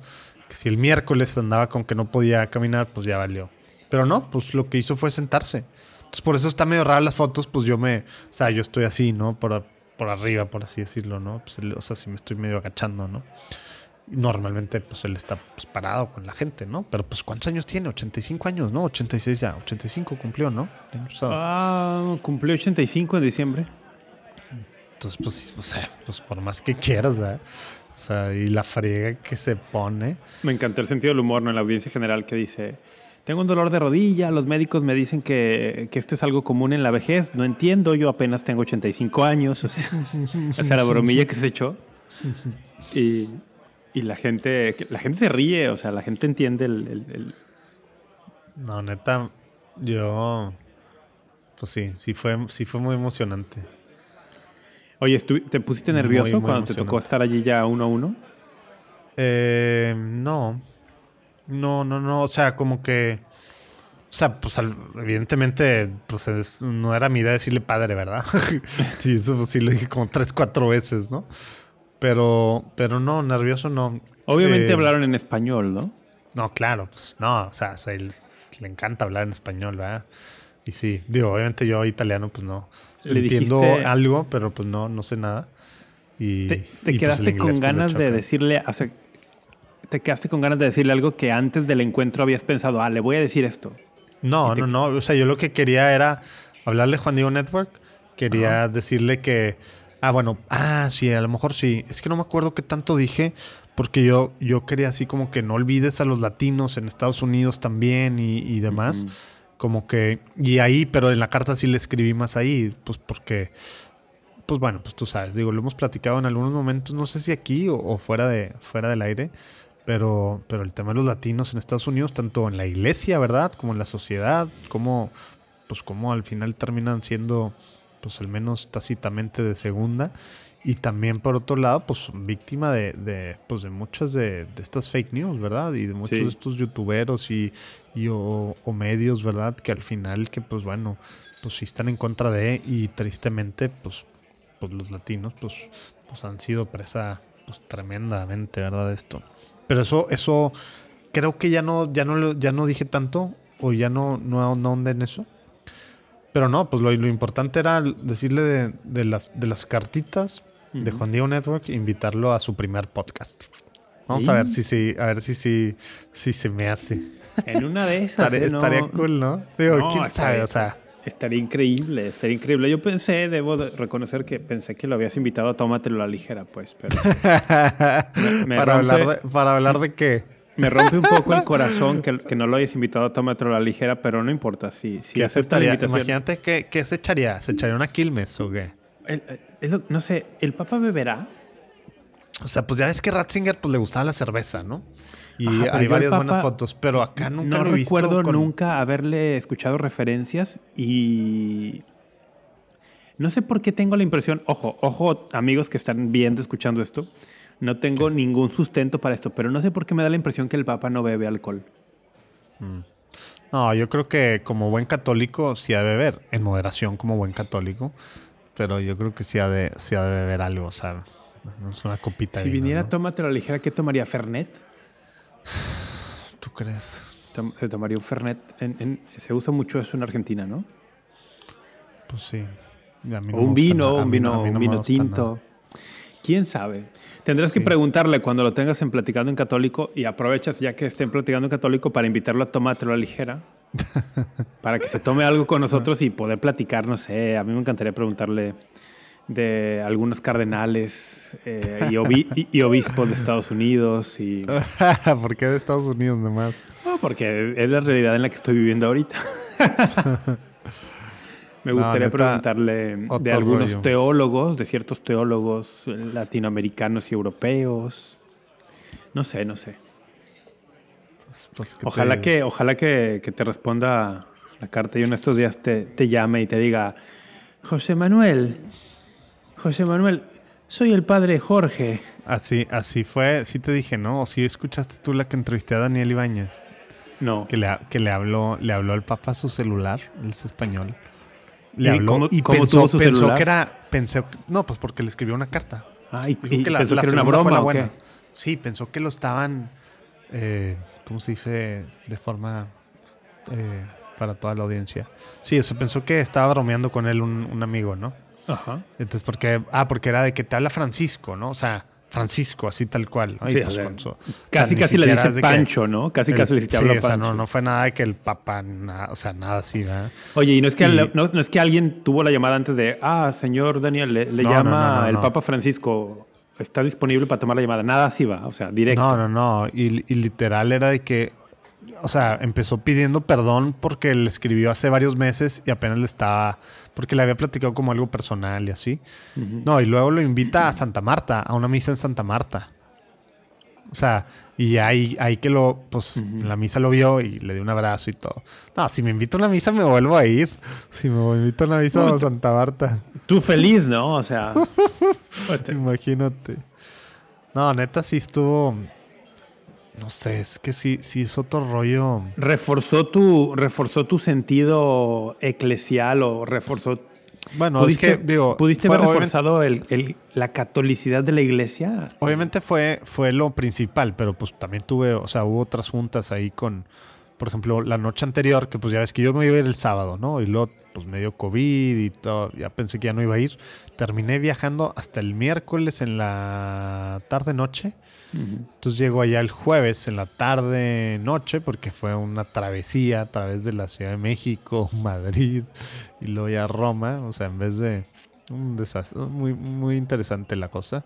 Que si el miércoles andaba con que no podía caminar, pues ya valió. Pero no, pues lo que hizo fue sentarse. Entonces por eso está medio rara las fotos, pues yo me, o sea, yo estoy así, ¿no? Por, a- por arriba, por así decirlo, ¿no? Pues, él- o sea, sí me estoy medio agachando, ¿no? Normalmente, pues él está pues, parado con la gente, ¿no? Pero pues ¿cuántos años tiene? 85 años, ¿no? 86 ya, 85 cumplió, ¿no? Ah, cumplió 85 en diciembre. Entonces, pues, o sea, pues por más que quieras, ¿verdad? O sea, y la friega que se pone. Me encantó el sentido del humor ¿no? en la audiencia general que dice, tengo un dolor de rodilla, los médicos me dicen que, que esto es algo común en la vejez, no entiendo, yo apenas tengo 85 años, o sea, o sea la bromilla que se echó. Y, y la gente la gente se ríe, o sea, la gente entiende el... el- el- No, neta, yo. Pues sí, sí fue, sí fue muy emocionante. Oye, ¿estu- ¿te pusiste nervioso muy cuando te tocó estar allí ya uno a uno? Eh, no. No, no, no. O sea, como que. O sea, pues evidentemente, pues es- no era mi idea decirle padre, ¿verdad? <laughs> sí, eso pues, sí lo dije como tres, cuatro veces, ¿no? Pero, pero no, nervioso no. Obviamente Eh, hablaron en español, ¿no? No, claro, pues no, o sea, o sea, él- le encanta hablar en español, ¿verdad? Y sí, digo, obviamente yo italiano, pues no. Le Entiendo dijiste- algo, pero pues no, no sé nada. Y, Te, te y, pues, quedaste con pues, le ganas de decirle, o sea, te quedaste con ganas de decirle algo que antes del encuentro habías pensado, ah, le voy a decir esto. No, no, no. O sea, yo lo que quería era hablarle a Juan Diego Network. Quería decirle que. Ah, bueno. Ah, sí, a lo mejor sí. Es que no me acuerdo qué tanto dije. Porque yo, yo quería así como que no olvides a los latinos en Estados Unidos también y, y demás. Como que. Y ahí, pero en la carta sí le escribí más ahí. Pues porque. Pues bueno, pues tú sabes. Digo, lo hemos platicado en algunos momentos. No sé si aquí o, o fuera, de, fuera del aire. Pero, pero el tema de los latinos en Estados Unidos, tanto en la iglesia, ¿verdad? Como en la sociedad, como, pues como al final terminan siendo, pues al menos tácitamente de segunda. Y también por otro lado, pues víctima de, de, pues de muchas de, de estas fake news, ¿verdad? Y de muchos Sí. de estos youtuberos y, y o, o medios, ¿verdad? Que al final, que pues bueno, pues sí están en contra de y tristemente, pues, pues los latinos, pues, pues han sido presa pues tremendamente, ¿verdad? Esto. Pero eso, eso, creo que ya no, ya no, ya no dije tanto, o ya no, no, no ahondé en eso. Pero no, pues lo, lo importante era decirle de, de las, de las cartitas de Ujú. Juan Diego Network, e invitarlo a su primer podcast. Vamos a ver si, si, a ver si, si, si se me hace. En una de <laughs> esas. Estaría, ¿eh? No- estaría cool, ¿no? Digo, No, quién sabe, o sea. Estaría increíble, estaría increíble. Yo pensé, debo de reconocer que pensé que lo habías invitado a Tómatelo a la ligera, pues, pero <laughs> me para, hablar de, para hablar de qué. me rompe un poco el <laughs> corazón que, que no lo hayas invitado a Tómatelo a la ligera, pero no importa. Si, si ¿Qué acepta la estaría? invitación. Imagínate que, ¿qué se echaría. ¿Se echaría una Quilmes o qué? El- el- no sé, ¿el Papa beberá? O sea, pues ya ves que Ratzinger pues, le gustaba la cerveza, ¿no? Y Ajá, hay varias buenas fotos, pero acá nunca no lo he visto. recuerdo con- nunca haberle escuchado referencias y no sé por qué tengo la impresión, ojo, ojo amigos que están viendo, escuchando esto, no tengo ningún sustento para esto, pero no sé por qué me da la impresión que el Papa no bebe alcohol. No, yo creo que como buen católico sí ha de beber, en moderación como buen católico, pero yo creo que sí ha de, sí ha de beber algo, o sea, no es una copita Si viniera ¿no? Tómatelo ligera, ¿qué tomaría? ¿Fernet? ¿Tú crees? Se tomaría un Fernet. En- en- se usa mucho eso en Argentina, ¿no? Pues sí. No O un vino, un no- vino, no un vino tinto. ¿Quién sabe? Tendrás que preguntarle cuando lo tengas en Platicando en Católico y aprovechas ya que estén Platicando en Católico para invitarlo a tomártelo a ligera. <laughs> para que se tome algo con nosotros y poder platicar, no sé. A mí me encantaría preguntarle de algunos cardenales eh, y, obi- y- y obispos de Estados Unidos. Y, <laughs> ¿Por qué de Estados Unidos nomás? No, porque es la realidad en la que estoy viviendo ahorita. <laughs> Me gustaría preguntarle de algunos rollo. teólogos, de ciertos teólogos latinoamericanos y europeos. No sé, no sé. Pues, pues, ¿qué te Ojalá que, ojalá que, que te responda la carta y en estos días te, te llame y te diga, José Manuel, José Manuel, soy el padre Jorge. Así, así fue, sí te dije, ¿no? O sí escuchaste tú la que entrevisté a Daniel Ibáñez, No. que le, ha- que le habló, le habló el Papa a su celular, él es español. Le ¿Y habló cómo- y cómo pensó, tuvo su pensó celular? que era, pensó, no, pues porque le escribió una carta. Ah, y, y que la- pensó la que era una broma la o buena. qué? Sí, pensó que lo estaban, eh, ¿cómo se dice? De forma eh, para toda la audiencia. Sí, se pensó que estaba bromeando con él un, un amigo, ¿no? Ajá. Entonces, porque, ah, porque era de que te habla Francisco, ¿no? O sea, Francisco, así tal cual. Sí, pues o sea, con su- o sea, Casi, casi le dice que Pancho, ¿no? Casi, el- casi le dice sí, habla o sea, Pancho. no, no fue nada de que el papá, o sea, nada así, ¿verdad? Oye, y no es, que Y- al- no, no es que alguien tuvo la llamada antes de, ah, señor Daniel, le, le No, llama no, el. Papa Francisco, está disponible para tomar la llamada. Nada así va, o sea, directo. No, no, no. Y, y literal era de que, o sea, empezó pidiendo perdón porque le escribió hace varios meses y apenas le estaba, porque le había platicado como algo personal y así. No, y luego lo invita a Santa Marta, a una misa en Santa Marta. O sea, y ahí, ahí que lo, pues, en la misa lo vio y le dio un abrazo y todo. No, si me invita a una misa me vuelvo a ir. Si me invita a una misa a Santa Marta, Tú feliz, ¿no? O sea, <laughs> imagínate. No, neta sí estuvo, no sé, es que sí, sí es otro rollo. reforzó tu, reforzó tu sentido eclesial o reforzó... Bueno, es ¿Pudiste, que, digo, ¿pudiste fue- haber reforzado el- el- la catolicidad de la iglesia? obviamente fue, fue lo principal, pero pues también tuve, o sea, hubo otras juntas ahí con, por ejemplo, la noche anterior, que pues ya ves que yo me iba a ir el sábado, ¿no? Y luego pues me dio COVID y todo, ya pensé que ya no iba a ir. Terminé viajando hasta el miércoles en la tarde-noche. Entonces llego allá el jueves en la tarde noche porque fue una travesía a través de la Ciudad de México, <laughs> Madrid y luego ya Roma, o sea, en vez de un desastre, muy muy interesante la cosa.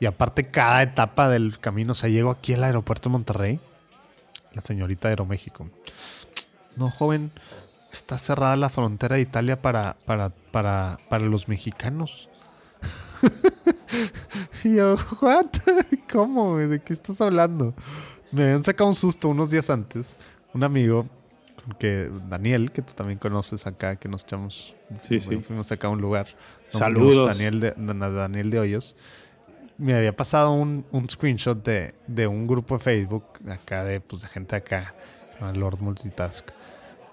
Y aparte cada etapa del camino, o sea, llego aquí al aeropuerto de Monterrey, la señorita de Aeroméxico. No, joven, está cerrada la frontera de Italia para para para para los mexicanos. <laughs> Y yo, ¿what? <laughs> ¿Cómo? güey? ¿De qué estás hablando? Me habían sacado un susto unos días antes. Un amigo, que Daniel, que tú también conoces acá, que nos echamos. Sí, sí. Fuimos acá a un lugar. Saludos. Daniel de, Dan- Daniel de Hoyos. Me había pasado un, un screenshot de, de un grupo de Facebook, acá de, pues, de gente acá, se llama Lord Multitask,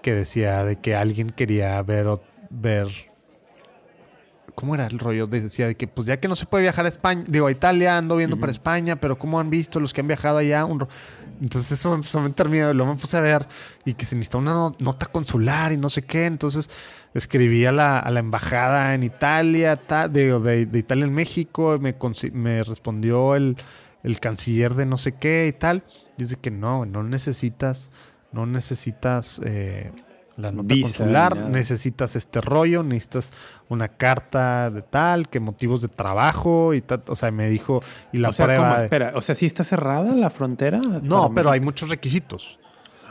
que decía de que alguien quería ver, ver ¿Cómo era el rollo? Decía de que, pues ya que no se puede viajar a España, digo, a Italia, ando viendo para España, pero ¿cómo han visto los que han viajado allá? Un entonces eso me empezó a meter miedo. Luego me puse a ver y que se necesitaba una nota consular y no sé qué. Entonces escribí a la, a la embajada en Italia, de, de, Italia en México. Me, me respondió el, el, canciller de no sé qué y tal. Dice que no, no necesitas, no necesitas eh, la nota consular, necesitas este rollo, necesitas una carta de tal, que motivos de trabajo y tal. O sea, me dijo, y la o sea, prueba. Espera, o sea, ¿sí está cerrada la frontera? No, pero hay muchos requisitos.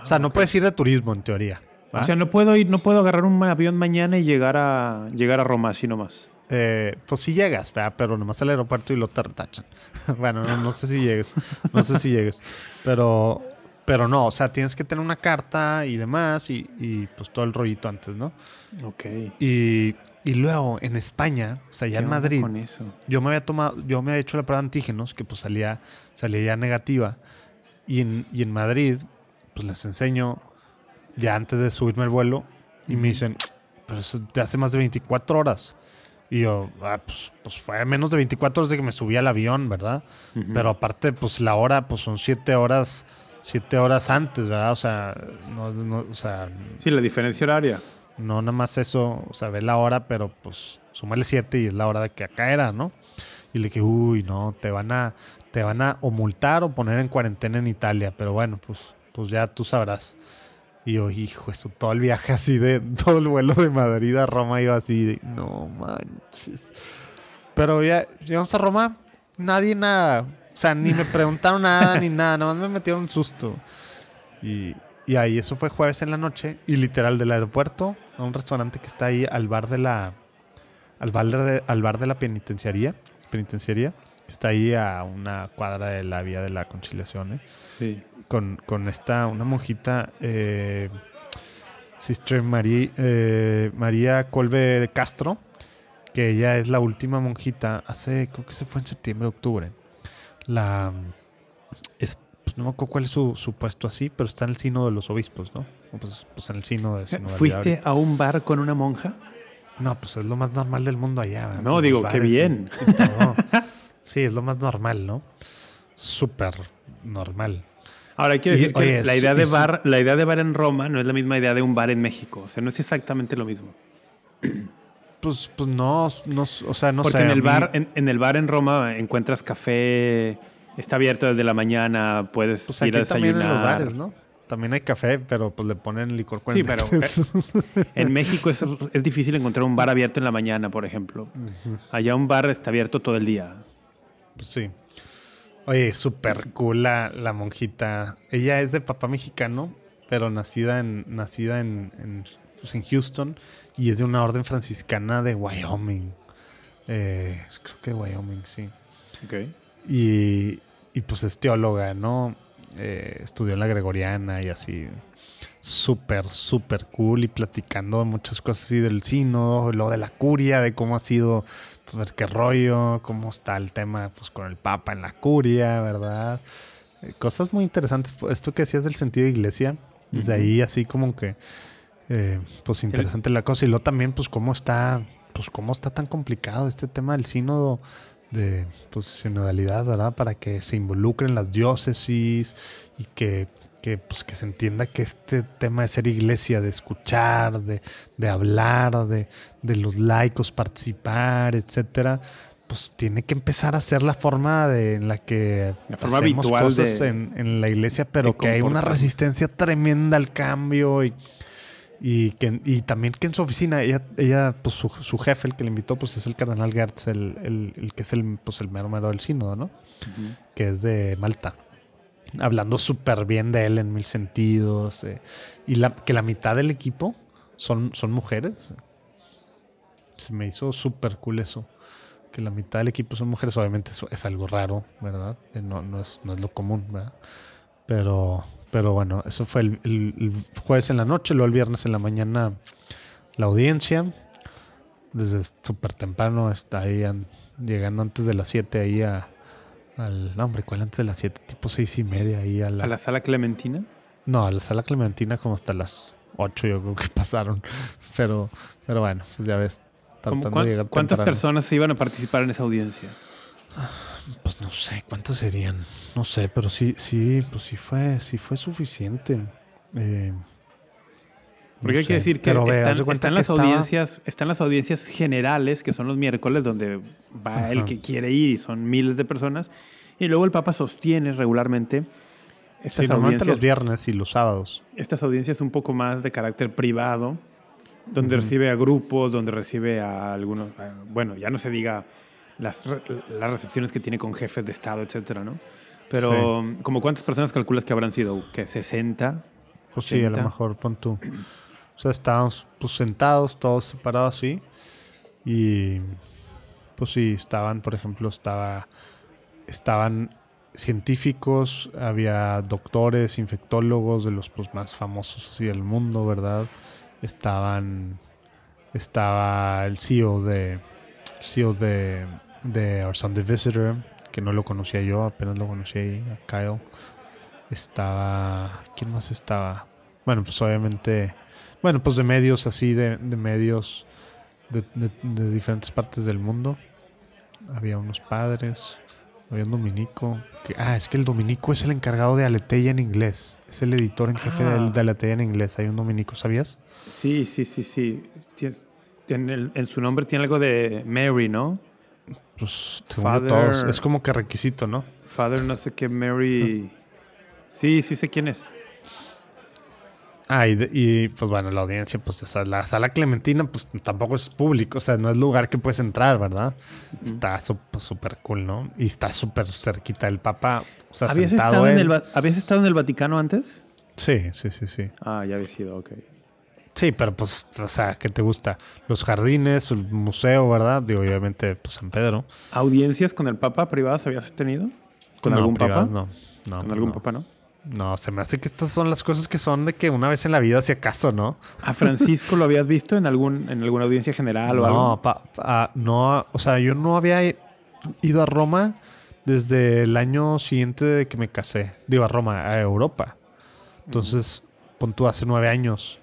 O sea, no puedes ir de turismo en teoría. O sea, no puedo ir, no puedo agarrar un avión mañana y llegar a llegar a Roma así nomás. Eh, pues sí llegas, pero nomás al aeropuerto y lo te retachan. <laughs> bueno, no, no sé si llegues. No sé si llegues. Pero pero no, o sea, tienes que tener una carta y demás y, pues todo el rollito antes, ¿no? Ok. Y, luego en España, o sea, ya en Madrid, con eso? yo me había tomado, yo me había hecho la prueba de antígenos que pues salía, salía ya negativa. Y en, y en Madrid, pues les enseño ya antes de subirme al vuelo y me dicen, pero eso te hace más de 24 horas. Y yo, ah, pues, pues, fue menos de 24 horas de que me subí al avión, ¿verdad? Pero aparte, pues la hora, pues son 7 horas siete horas antes, ¿verdad? O sea, no, no, o sea... Sí, la diferencia horaria. No nada más eso, o sea, ve la hora, pero pues súmale siete y es la hora de que acá era, ¿no? Y le dije, uy, no, te van a, te van a o multar o poner en cuarentena en Italia, pero bueno, pues, pues ya tú sabrás. Y yo, hijo, eso, todo el viaje así de, todo el vuelo de Madrid a Roma iba así de, no manches. Pero ya llegamos a Roma, nadie nada o sea, ni me preguntaron nada ni nada, nada más me metieron un susto. Y, y, ahí, eso fue jueves en la noche. Y literal, del aeropuerto a un restaurante que está ahí al bar de la. Al bar de, al bar de la penitenciaría. Penitenciaría. Que está ahí a una cuadra de la vía de la conciliación. ¿eh? Sí. Con, con esta, una monjita. Eh, Sister María, eh, María Colbe de Castro. Que ella es la última monjita. Hace, creo que se fue en septiembre, octubre la... Es, pues no me acuerdo cuál es su, su, puesto así, pero está en el sino de los obispos, ¿no? Pues, pues en el sino de... ¿Fuiste a un bar con una monja? No, pues es lo más normal del mundo allá. No, digo, qué bien. <laughs> sí, es lo más normal, ¿no? Súper normal. Ahora, quiero decir que la, idea de bar, la idea de bar en Roma no es la misma idea de un bar en México. O sea, no es exactamente lo mismo. Pues, pues no, no, o sea, no Porque en el, bar, en, el bar en Roma encuentras café, está abierto desde la mañana, puedes pues ir a desayunar. También en los bares, ¿no? También hay café, pero pues le ponen licor 43. Sí, pero eh, <laughs> en México es, es, difícil encontrar un bar abierto en la mañana, por ejemplo. Allá un bar está abierto todo el día. Pues sí. Oye, súper cool la, la, monjita. Ella es de papá mexicano, pero nacida en, nacida en en Houston y es de una orden franciscana de Wyoming. Eh, creo que de Wyoming, sí. Y, y pues es teóloga, ¿no? Eh, estudió en la Gregoriana y así. Súper, súper cool y platicando muchas cosas así del sino, lo de la curia, de cómo ha sido, pues qué rollo, cómo está el tema pues con el Papa en la curia, ¿verdad? Eh, cosas muy interesantes. Esto que decías del sentido de iglesia, desde ahí así como que eh, pues interesante la cosa. Y luego también, pues, cómo está, pues, cómo está tan complicado este tema del sínodo de pues, sinodalidad, ¿verdad? Para que se involucren las diócesis y que, que, pues, que se entienda que este tema de ser iglesia, de escuchar, de, de hablar, de, de los laicos participar, etcétera, pues tiene que empezar a ser la forma de, en la que la forma hacemos cosas en, en, la iglesia, pero que hay una resistencia tremenda al cambio y y, que, y también que en su oficina, ella, ella pues su, su jefe, el que le invitó, pues es el cardenal Gertz, el, el, el que es el, pues, el mero mero del sínodo, ¿no? Que es de Malta. Hablando súper bien de él en mil sentidos. Eh, y la, que la mitad del equipo son, son mujeres. Se me hizo súper cool eso. Que la mitad del equipo son mujeres. Obviamente eso es algo raro, ¿verdad? Eh, no, no, es, no es lo común, ¿verdad? Pero, pero bueno, eso fue el, jueves en la noche, luego el viernes en la mañana la audiencia. Desde súper temprano está ahí llegando antes de las 7 ahí a, al... No, hombre, ¿cuál antes de las 7? Tipo seis y media ahí a la... ¿A la sala Clementina? No, a la sala Clementina como hasta las 8 yo creo que <laughs> pasaron. Pero, pero bueno, pues ya ves. ¿Cómo tratando cuán- de llegar ¿Cuántas temprano. personas iban a participar en esa audiencia? Pues no sé, ¿cuántas serían? No sé, pero sí, sí, pues sí fue, sí fue suficiente. Eh, Porque no hay que decir que Pero ve, haz están, que las estaba- audiencias, están las audiencias generales, que son los miércoles, donde va el que quiere ir y son miles de personas. Y luego el Papa sostiene regularmente estas Sí, normalmente los audiencias, viernes y los sábados. estas audiencias un poco más de carácter privado, donde recibe a grupos, donde recibe a algunos, a- bueno, ya no se diga las, las recepciones que tiene con jefes de Estado, etcétera, ¿no? Pero, como cuántas personas calculas que habrán sido? ¿Qué? ¿60? Pues sí, a lo 80. mejor pon tú. O sea, estábamos pues sentados, todos separados así. Y pues sí, estaban, por ejemplo, estaba. Estaban científicos, había doctores, infectólogos de los pues, más famosos así del mundo, ¿verdad? Estaban. Estaba el CEO de. CEO de. De Our Sunday Visitor, que no lo conocía yo, apenas lo conocí ahí, a Kyle. Estaba. ¿Quién más estaba? Bueno, pues obviamente. Bueno, pues de medios así, de, de medios de, de- de diferentes partes del mundo. Había unos padres. Había un dominico. Que, ah, es que el dominico es el encargado de Aleteia en inglés. Es el editor en jefe Ah. del- de Aleteia en inglés. Hay un dominico, ¿sabías? Sí, sí, sí, sí. Tien- En, el- en su nombre tiene algo de Mary, ¿no? Pues Father- todos. Es como que requisito, ¿no? Father, no sé qué, Mary. Sí, sí sé quién es. Ah, y, y, pues bueno, la audiencia, pues esa- la sala Clementina, pues tampoco es público, o sea, no es lugar que puedes entrar, ¿verdad? Está su- pues, súper cool, ¿no? Y está súper cerquita el Papa, o sea, ¿Habías estado, en el, ¿Habías estado en el Vaticano antes? Sí, sí, sí, sí. Ah, ya había sido, ok. Sí, pero pues, o sea, ¿qué te gusta? Los jardines, el museo, ¿verdad? Digo, obviamente, pues San Pedro. ¿Audiencias con el Papa privadas habías tenido? ¿Con No, algún privadas Papa? No, no. ¿Con pues, algún no. Papa, no? No, se me hace que estas son las cosas que son de que una vez en la vida, si acaso, ¿no? ¿A Francisco lo habías visto en algún en alguna audiencia general o no, algo? pa- pa- no, o sea, yo no había ido a Roma desde el año siguiente de que me casé. Digo, a Roma, a Europa. Entonces, pon tú hace nueve años,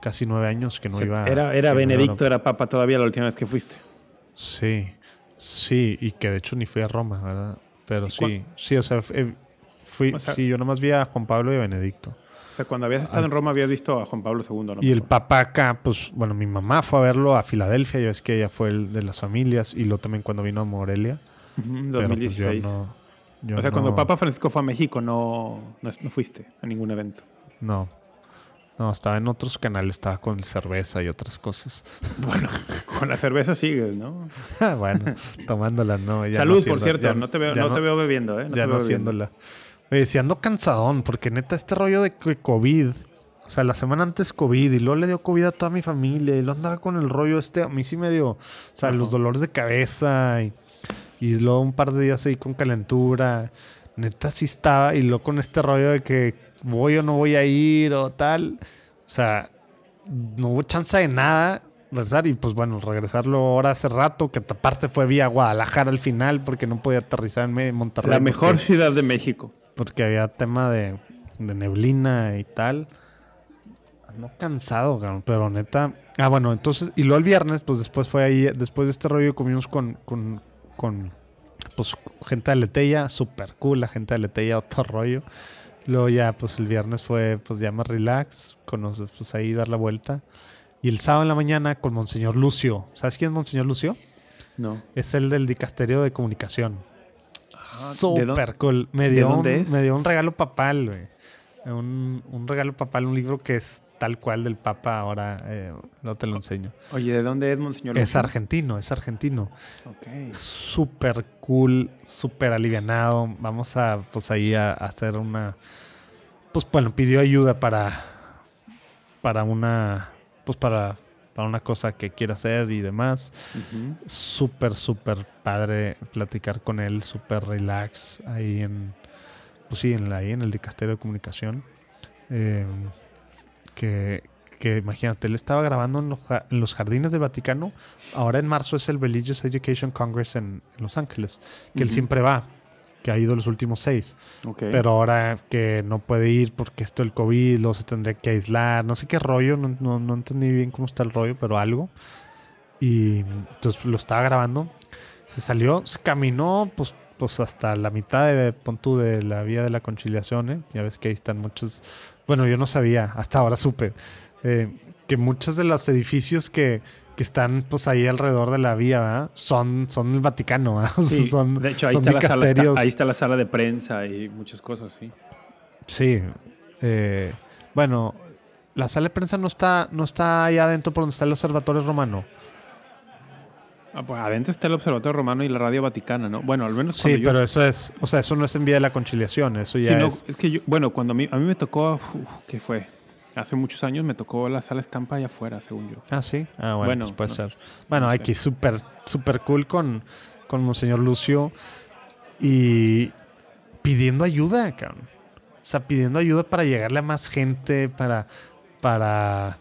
casi nueve años que no O sea, iba. era era no Benedicto, era Papa todavía la última vez que fuiste. Sí, sí, y que de hecho ni fui a Roma, ¿verdad? Pero ¿Y sí, sí, o sea, eh, fui, O sea- sí, yo nomás vi a Juan Pablo y a Benedicto. O sea, cuando habías estado en Roma habías visto a Juan Pablo II, ¿no? Y el papá acá, pues, bueno, mi mamá fue a verlo a Filadelfia, ya ves que ella fue el de las familias, y luego también cuando vino a Morelia. Ujú, en Pero pues yo 2016. no. yo o sea, cuando Papa Francisco fue a México no, no, no fuiste a ningún evento. No. No, estaba en otros canales, estaba con cerveza y otras cosas. <laughs> Bueno, con la cerveza sigues, ¿no? <laughs> bueno, tomándola, no. ya no Salud, por cierto. ya- no te veo, ya no te veo bebiendo, ¿eh? No ya te no veo bebiendo. haciéndola. Oye, si ando cansadón, porque neta, este rollo de que COVID. O sea, la semana antes COVID y luego le dio COVID a toda mi familia y luego andaba con el rollo este. A mí sí me dio. O sea, Ajá. los dolores de cabeza y, y luego un par de días ahí con calentura. Neta, sí estaba. Y luego con este rollo de que voy o no voy a ir o tal. O sea, no hubo chance de nada. Regresar y pues bueno, regresarlo ahora hace rato, que aparte fue vía Guadalajara al final porque no podía aterrizar en Monterrey. La mejor porque- ciudad de México. porque había tema de, de neblina y tal. Ando cansado, pero neta. Ah, bueno, entonces, y luego el viernes, pues después fue ahí, después de este rollo comimos con, con, con pues, gente de Aleteya, súper cool, la gente de Aleteya, otro rollo. Luego ya, pues el viernes fue, pues ya más relax, con los- pues ahí dar la vuelta. Y el sábado en la mañana con Monseñor Lucio. ¿Sabes quién es Monseñor Lucio? No. Es el del dicasterio de comunicación. Ah, ¿de Súper cool. Me de dio, un, dónde es? me dio un regalo papal, güey. Un, un regalo papal, un libro que es tal cual del Papa. Ahora eh, no te lo enseño. Oye, ¿de dónde es, Monseñor? Es argentino, es argentino. Ok. Súper cool, súper alivianado. Vamos a, pues ahí a, a hacer una. Pues bueno, pidió ayuda para. Para una. Pues para. Para una cosa que quiera hacer y demás Ujú. súper, súper padre platicar con él, súper relax ahí en, pues sí, en la, ahí en el dicasterio de comunicación. Eh, que, que imagínate, él estaba grabando en los, ja- en los jardines del Vaticano. Ahora en marzo es el Religious Education Congress en, en Los Ángeles, que él siempre va, que ha ido los últimos seis. Pero ahora que no puede ir porque esto el COVID, luego se tendría que aislar, no sé qué rollo, no, no, no entendí bien cómo está el rollo, pero algo. Y entonces lo estaba grabando. Se salió, se caminó, pues, pues hasta la mitad de Pontu de la vía de la conciliación. ¿eh? Ya ves que ahí están muchos. Bueno, yo no sabía, hasta ahora supe eh, que muchos de los edificios que, que están pues ahí alrededor de la vía ¿verdad? son son el Vaticano. <laughs> Sí, son, de hecho, ahí son está, la sala, está- ahí está la sala de prensa y muchas cosas, sí. Sí. eh, bueno, la sala de prensa no está, no está allá adentro por donde está el Observatorio Romano. Ah, pues adentro está el Observatorio Romano y la Radio Vaticana, ¿no? Bueno, al menos cuando Sí, yo... pero eso es, o sea, eso no es en vía de la conciliación, eso Sí, ya no, es. es que yo, bueno, cuando a mí, a mí me tocó, uf, ¿qué fue? Hace muchos años me tocó la sala estampa allá afuera, según yo. Ah, sí. Ah, bueno, Bueno, pues puede no- ser. Bueno, no sé. aquí súper, súper cool con, con Monseñor Lucio y pidiendo ayuda, cabrón. O sea, pidiendo ayuda para llegarle a más gente, para, para,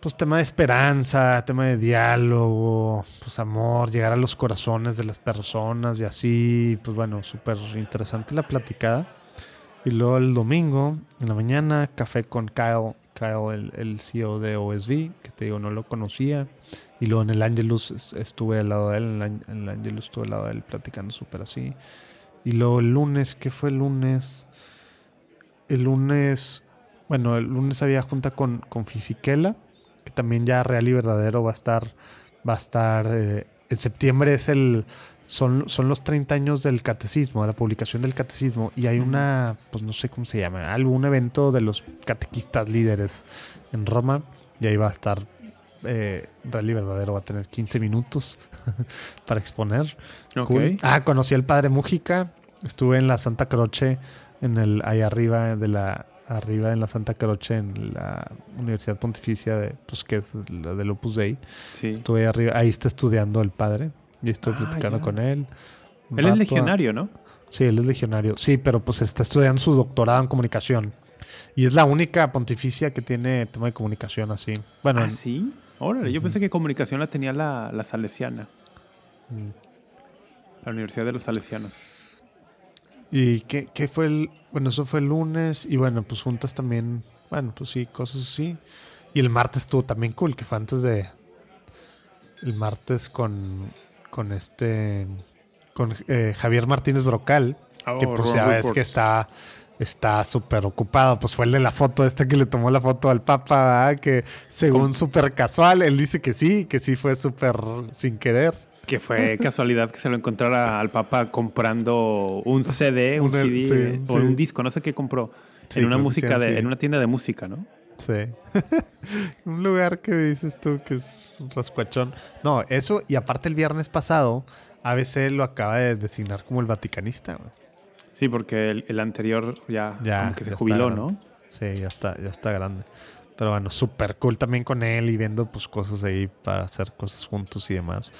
pues tema de esperanza, tema de diálogo, pues amor, llegar a los corazones de las personas y así, pues bueno, súper interesante la platicada. Y luego el domingo, en la mañana, café con Kyle, Kyle, el, CEO de OSV, que te digo, no lo conocía. Y luego en el Angelus est- estuve al lado de él, en el, Angelus estuve al lado de él platicando súper así. Y luego el lunes, ¿qué fue el lunes? El lunes, bueno, el lunes había junta con, con Fisichella, que también ya real y verdadero va a estar, va a estar, eh, en septiembre es el, son, son los 30 años del catecismo, de la publicación del catecismo, y hay una, pues no sé cómo se llama, algún evento de los catequistas líderes en Roma, y ahí va a estar eh, Real y Verdadero, va a tener 15 minutos <laughs> para exponer. Ok. Cool. Ah, conocí al padre Mújica, estuve en la Santa Croce, en el, ahí arriba de la, arriba en la Santa Croce, en la Universidad Pontificia, de, pues que es la del Opus Dei. Sí. Estuve arriba, ahí está estudiando el padre. Y estoy Ah, platicando ya. con él. Él es legionario, ¿no? Sí, él es legionario. Sí, pero pues está estudiando su doctorado en comunicación. Y es la única pontificia que tiene tema de comunicación así. Bueno, ¿Ah, sí? Órale, yo pensé que comunicación la tenía la, la Salesiana. Mm. La Universidad de los Salesianos. ¿y qué, qué fue el...? Bueno, eso fue el lunes. Y bueno, pues juntas también... Bueno, pues sí, cosas así. Y el martes estuvo también cool, que fue antes de... El martes con... Con este... Con eh, Javier Martínez Brocal. que Oh, pues Ron ya ves que está está súper ocupado. Pues fue el de la foto este que le tomó la foto al Papa, ¿verdad? que según súper casual, él dice que sí, que sí fue súper sin querer. Que fue <laughs> casualidad que se lo encontrara al Papa comprando un CD, un Un- CD sí, o sí. un disco, no sé qué compró. Sí, en una música de, en una tienda de música, ¿no? Sí. <laughs> Un lugar que dices tú que es un rascuachón. No, eso, y aparte el viernes pasado, ABC lo acaba de designar como el vaticanista. Sí, porque el, el anterior ya, Ya, como que se jubiló. ¿no? Sí, ya está, ya está grande. Pero bueno, súper cool también con él y viendo pues cosas ahí para hacer cosas juntos y demás.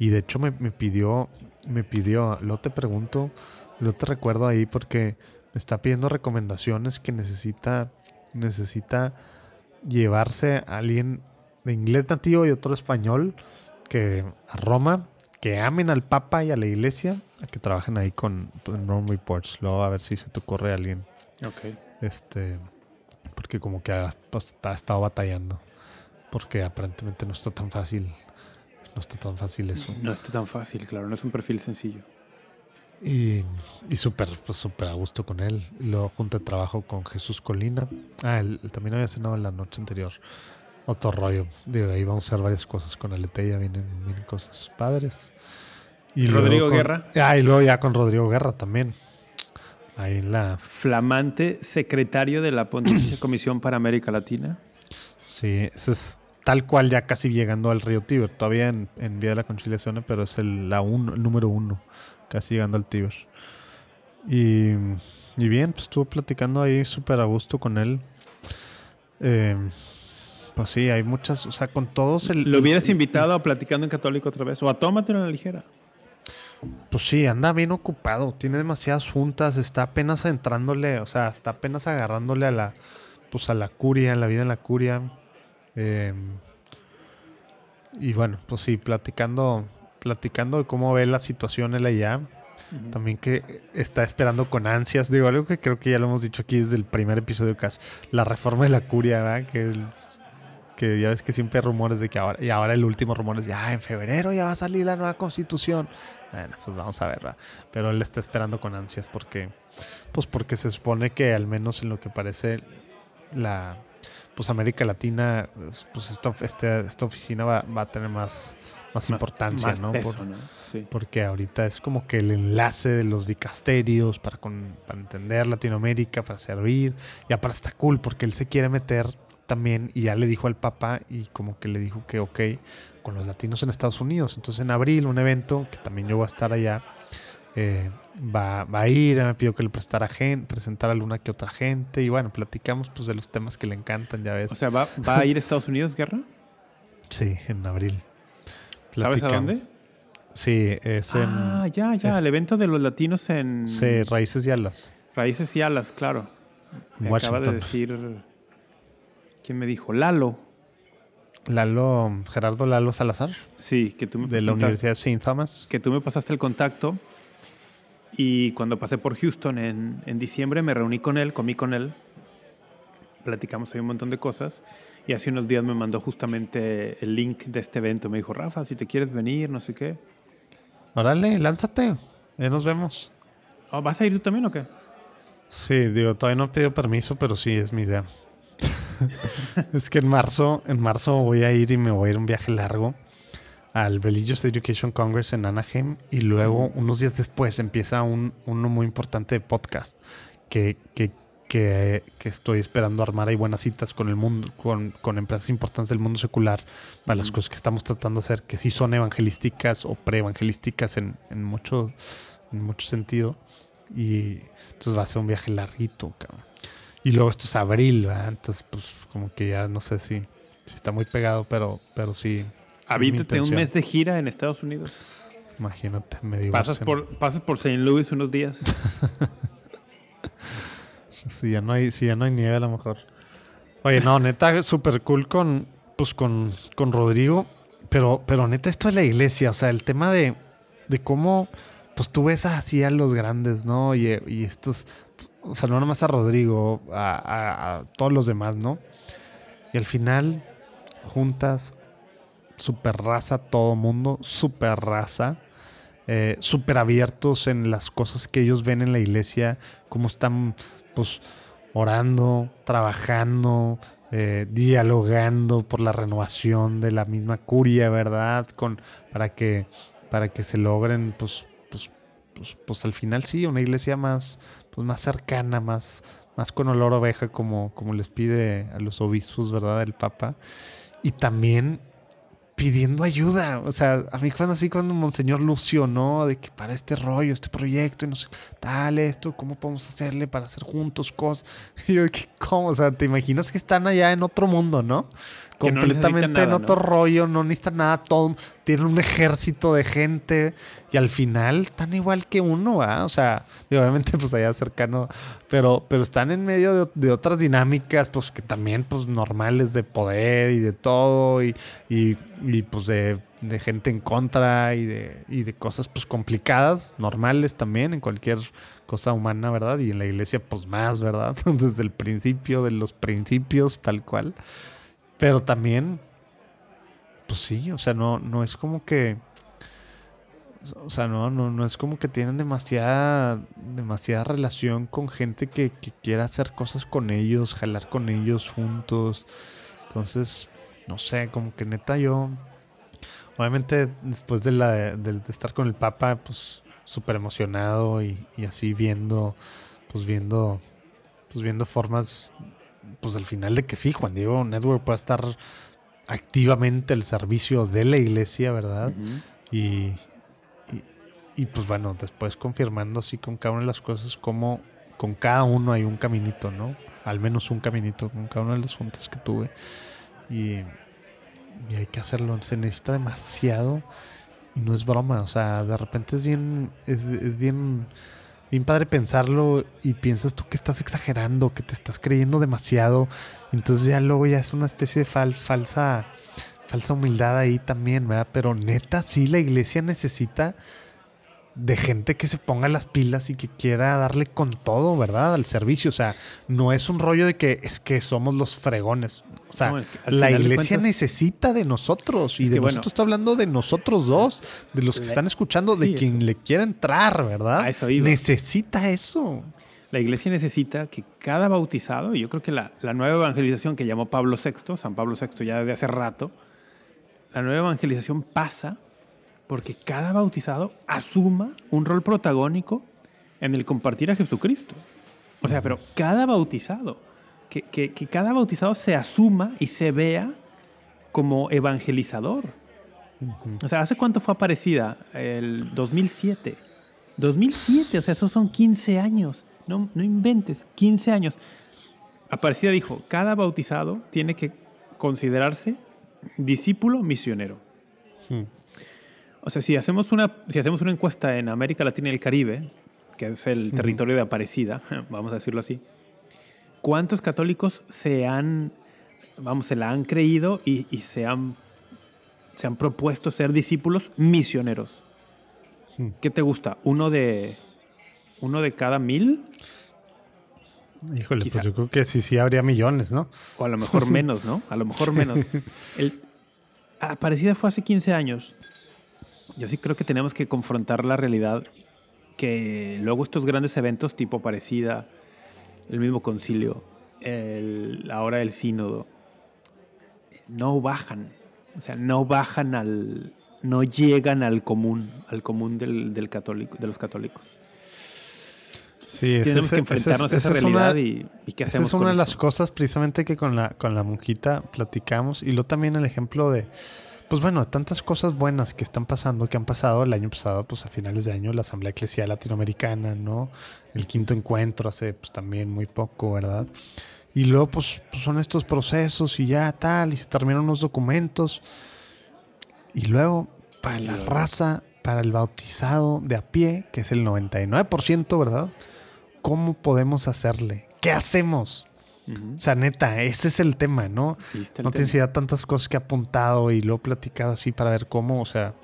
Y de hecho me, me pidió, me pidió, luego te pregunto, luego te recuerdo ahí porque me está pidiendo recomendaciones que necesita, necesita llevarse a alguien de inglés nativo y otro español que a Roma, que amen al Papa y a la iglesia, a que trabajen ahí con con Rome Reports. Luego a ver si se te ocurre alguien. Ok. Este, porque como que ha, pues, ha estado batallando. Porque aparentemente no está tan fácil. No está tan fácil eso. No está tan fácil, claro, no es un perfil sencillo. Y, y súper, pues súper a gusto con él. Luego junto de trabajo con Jesús Colina. Ah, él, él también había cenado la noche anterior. Otro rollo. Digo, ahí vamos a hacer varias cosas con el ya vienen, vienen cosas padres. Y Rodrigo con- Guerra. Ah, y luego ya con Rodrigo Guerra también. Ahí en la Flamante secretario de la <clears throat> Pontificia Comisión para América Latina. Sí, ese es tal cual ya casi llegando al río Tíber. Todavía en, en vía de la conciliación, pero es el, la uno, el número uno, casi llegando al Tíber. Y, y bien, pues estuve platicando ahí súper a gusto con él. Eh, pues sí, hay muchas, o sea, con todos el... ¿Lo hubieras el- invitado a Platicando en Católico otra vez? O a Tómatelo en la ligera. Pues sí, anda bien ocupado, tiene demasiadas juntas, está apenas entrándole, o sea, está apenas agarrándole a la, pues a la curia, a la vida en la curia. Eh, y bueno, pues sí, platicando, platicando de cómo ve la situación él allá. También que está esperando con ansias, digo, algo que creo que ya lo hemos dicho aquí desde el primer episodio casi, la reforma de la curia, ¿verdad? Que ya ves que siempre hay rumores de que ahora, y ahora el último rumor es ya en febrero ya va a salir la nueva constitución. Bueno, pues vamos a ver, ¿verdad? Pero él está esperando con ansias porque, pues porque se supone que al menos en lo que parece la, pues América Latina, pues esta, este, esta oficina va, va, a tener más, más, importancia, más ¿no? peso, Por- ¿no? Sí. porque ahorita es como que el enlace de los dicasterios para, con- para entender Latinoamérica, para servir. Y aparte está cool porque él se quiere meter también y ya le dijo al Papa y como que le dijo que ok con los latinos en Estados Unidos. Entonces en abril un evento que también yo voy a estar allá. eh, va, va a ir, me pidió que le prestara gente, presentara a alguna que otra gente y bueno, platicamos pues de los temas que le encantan, ya ves. O sea, ¿va, ¿va a ir a Estados Unidos, Guerra? sí, en abril. ¿Sabes a Platicamos. dónde? Sí, es en Ah, ya, ya. es- El evento de los latinos en sí, Raíces y Alas. Raíces y Alas, claro. Me acaba de decir... ¿Quién me dijo? Lalo. Lalo, Gerardo Lalo Salazar, Sí, que tú me de la Universidad St. Thomas. que tú me pasaste el contacto y cuando pasé por Houston en, en diciembre me reuní con él, comí con él, platicamos ahí un montón de cosas y hace unos días me mandó justamente el link de este evento. Me dijo, Rafa, si te quieres venir, no sé qué. Órale, lánzate. Ya nos vemos. Oh, ¿Vas a ir tú también o qué? Sí, digo, todavía no he pedido permiso, pero sí es mi idea. <laughs> es que en marzo, en marzo voy a ir y me voy a ir un viaje largo al Religious Education Congress en Anaheim y luego unos días después empieza un, uno muy importante de podcast que, que, que, que estoy esperando armar ahí buenas citas con el mundo, con, con empresas importantes del mundo secular para las cosas que estamos tratando de hacer, que sí son evangelísticas o pre-evangelísticas en, en mucho, en mucho sentido. Y entonces va a ser un viaje larguito, cabrón. Y luego esto es abril, ¿verdad? Entonces, pues, como que ya no sé si, si está muy pegado, pero, pero sí. Avítate un mes de gira en Estados Unidos. Imagínate, me divorcio. Pasas por, pasas por St. Louis unos días. <laughs> Si ya no hay, si ya no hay nieve, a lo mejor. Oye, no, neta, súper cool con, pues, con, con Rodrigo. Pero, pero neta, esto es la iglesia. O sea, el tema de, de cómo, pues tú ves así a los grandes, ¿no? Y, y estos, o sea, no nomás a Rodrigo, a, todos los demás, ¿no? Y al final, juntas, super raza, todo mundo, super raza, eh, súper abiertos en las cosas que ellos ven en la iglesia, cómo están, pues, orando, trabajando, eh, dialogando por la renovación de la misma curia, ¿verdad? Con, para que, para que se logren, pues, pues, pues, pues al final sí, una iglesia más, pues más cercana, más, más con olor oveja, como, como les pide a los obispos, ¿verdad? El Papa. Y también pidiendo ayuda. O sea, a mí cuando así cuando Monseñor Lucio, ¿no? De que para este rollo, este proyecto, y no sé, tal, esto, ¿cómo podemos hacerle para hacer juntos cosas? <laughs> Y yo, ¿qué, ¿cómo? O sea, te imaginas que están allá en otro mundo, ¿no? No Completamente nada, en otro ¿no? rollo, no necesitan nada, todo, tienen un ejército de gente y al final están igual que uno, ¿ah? O sea, obviamente pues allá cercano, pero, pero están en medio de, de otras dinámicas, pues que también pues normales de poder y de todo y, y, y, pues de, de gente en contra y de, y de cosas pues complicadas, normales también en cualquier cosa humana, ¿verdad? Y en la iglesia pues más, ¿verdad? <laughs> Desde el principio de los principios, tal cual. Pero también, pues sí, o sea, no, no es como que... O sea, no, no, no es como que tienen demasiada, demasiada relación con gente que, que quiera hacer cosas con ellos, jalar con ellos juntos. Entonces, no sé, como que neta yo... Obviamente después de, la, de, estar con el Papa, pues súper emocionado y, y así viendo, pues viendo, pues viendo formas, pues al final de que sí, Juan Diego Network pueda estar activamente al servicio de la iglesia, ¿verdad? Y, y, pues bueno, después confirmando así con cada una de las cosas, como con cada uno hay un caminito, ¿no? Al menos un caminito con cada una de las juntas que tuve. Y, y hay que hacerlo, se necesita demasiado y no es broma, o sea, de repente es bien, es, es bien, bien padre pensarlo y piensas tú que estás exagerando, que te estás creyendo demasiado, entonces ya luego ya es una especie de fal- falsa, falsa humildad ahí también, ¿verdad? Pero neta, sí, la iglesia necesita de gente que se ponga las pilas y que quiera darle con todo, ¿verdad? Al servicio. O sea, no es un rollo de que es que somos los fregones. O sea, No, es que al la de iglesia cuentas- necesita de nosotros. Y de que bueno. nosotros está hablando de nosotros dos, de los que La- están escuchando, de sí, quien eso. le quiera entrar, ¿verdad? A eso iba. Necesita eso. La iglesia necesita que cada bautizado, y yo creo que la, la nueva evangelización que llamó Pablo VI, San Pablo VI ya desde hace rato, la nueva evangelización pasa porque cada bautizado asuma un rol protagónico en el compartir a Jesucristo. O sea, pero cada bautizado, que, que- que cada bautizado se asuma y se vea como evangelizador. O sea, ¿hace cuánto fue aparecida? El 2007. 2007, o sea, esos son 15 años. No, no inventes, 15 años. Aparecida dijo, cada bautizado tiene que considerarse discípulo misionero. Hmm. O sea, si hacemos, una, si hacemos una encuesta en América Latina y el Caribe, que es el territorio de Aparecida, <laughs> vamos a decirlo así, ¿cuántos católicos se han, vamos, se la han creído y, y se, han, se han propuesto ser discípulos misioneros? ¿Qué te gusta? ¿Uno de, uno de cada mil? Híjole, Quizá. pues yo creo que sí, sí habría millones, ¿no? O a lo mejor <laughs> menos, ¿no? A lo mejor menos. <laughs> El, Aparecida fue hace 15 años. Yo sí creo que tenemos que confrontar la realidad que luego estos grandes eventos tipo Aparecida, el mismo concilio, el, ahora el sínodo, no bajan. O sea, no bajan al... no llegan al común, al común del, del católico, de los católicos. Sí, ese- Tenemos que enfrentarnos ese- a esa esa una- realidad y, y qué Esa hacemos es una con de las cosas precisamente que con la, con la muquita platicamos. Y luego también el ejemplo de, pues bueno, tantas cosas buenas que están pasando, que han pasado el año pasado, pues a finales de año, la Asamblea Eclesial Latinoamericana, ¿no? El quinto encuentro hace pues también muy poco, ¿verdad? Y luego pues, pues, son estos procesos y ya tal, y se terminan unos documentos. Y luego, para la raza, para el bautizado de a pie, que es el 99%, ¿verdad? ¿Cómo podemos hacerle? ¿Qué hacemos? O sea, neta, ese es el tema, ¿no? El No tienes idea tantas cosas que he apuntado y lo he platicado así para ver cómo, o sea,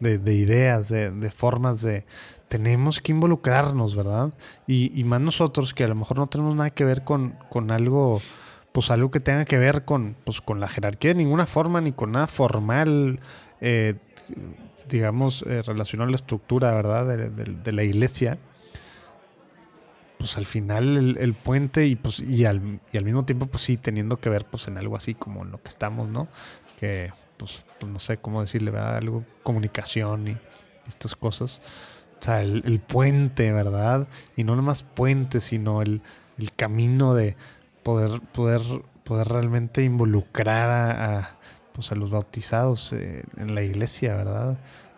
de, de ideas, de, de formas de... Tenemos que involucrarnos, ¿verdad? Y, y más nosotros que a lo mejor no tenemos nada que ver con, con algo, pues algo que tenga que ver con, pues, con la jerarquía de ninguna forma, ni con nada formal, eh, digamos, eh, relacionado a la estructura, ¿verdad? De la iglesia pues al final el, puente y pues y al, y al mismo tiempo pues sí teniendo que ver pues en algo así como en lo que estamos, ¿no? Que pues, pues, no sé cómo decirle, ¿verdad? Algo comunicación y estas cosas. O sea, el, puente, ¿verdad? Y no nomás puente, sino el, el camino de poder, poder, poder realmente involucrar a, pues a los bautizados eh, en la iglesia, ¿verdad?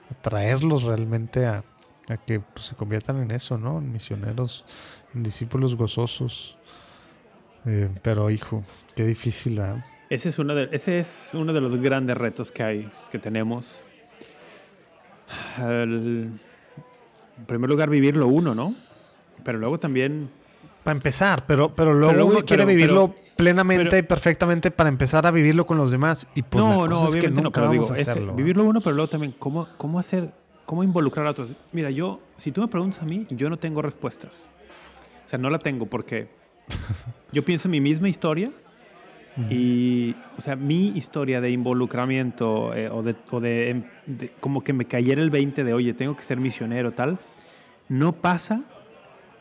Atraerlos realmente a, a que pues, se conviertan en eso, ¿no? En misioneros, discípulos gozosos. Eh, pero hijo, qué difícil, ¿verdad? Ese es, uno de, ese es uno de los grandes retos que hay, que tenemos. El- en primer lugar, vivirlo uno, ¿no? Pero luego también... Para empezar, pero, pero luego luego- uno quiere pero- vivirlo pero- plenamente y perfectamente para empezar a vivirlo con los demás. Y pues la no, cosa no, es que obviamente no, nunca pero digo, vamos a ese- hacerlo. ¿verdad? vivirlo uno, pero luego también, ¿cómo, cómo hacer, cómo involucrar a otros? Mira, yo, si tú me preguntas a mí, yo no tengo respuestas. O sea, no la tengo porque <laughs> yo pienso en mi misma historia y, o sea, mi historia de involucramiento eh, o, de, o de, em, de- como que me cayera el 20 de, oye, tengo que ser misionero, tal, no pasa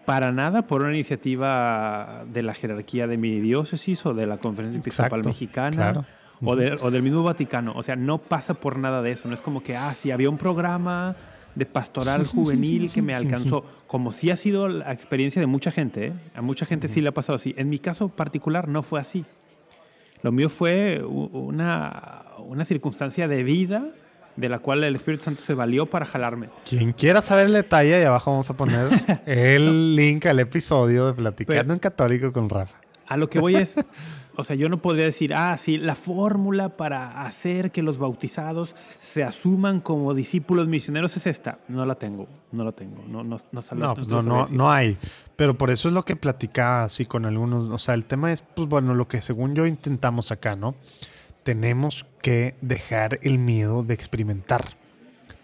para nada por una iniciativa de la jerarquía de mi diócesis o de la Conferencia Episcopal Exacto, Mexicana claro. o, de- o del mismo Vaticano. O sea, no pasa por nada de eso. No es como que, ah, sí, había un programa de pastoral juvenil que me alcanzó. Como sí ha sido la experiencia de mucha gente. ¿eh? A mucha gente sí le ha pasado así. En mi caso particular no fue así. Lo mío fue una, una circunstancia de vida de la cual el Espíritu Santo se valió para jalarme. Quien quiera saber el detalle, ahí abajo vamos a poner <laughs> el link al episodio de Platicando Pero- en Católico con Rafa. A lo que voy es, <laughs> o sea, yo no podría decir, ah, sí, la fórmula para hacer que los bautizados se asuman como discípulos misioneros es esta. No la tengo, no la tengo, no, no, no, sal- No, no pues no, no, hay. Pero por eso es lo que platicaba así con algunos. O sea, el tema es, pues bueno, lo que según yo intentamos acá, ¿no? Tenemos que dejar el miedo de experimentar.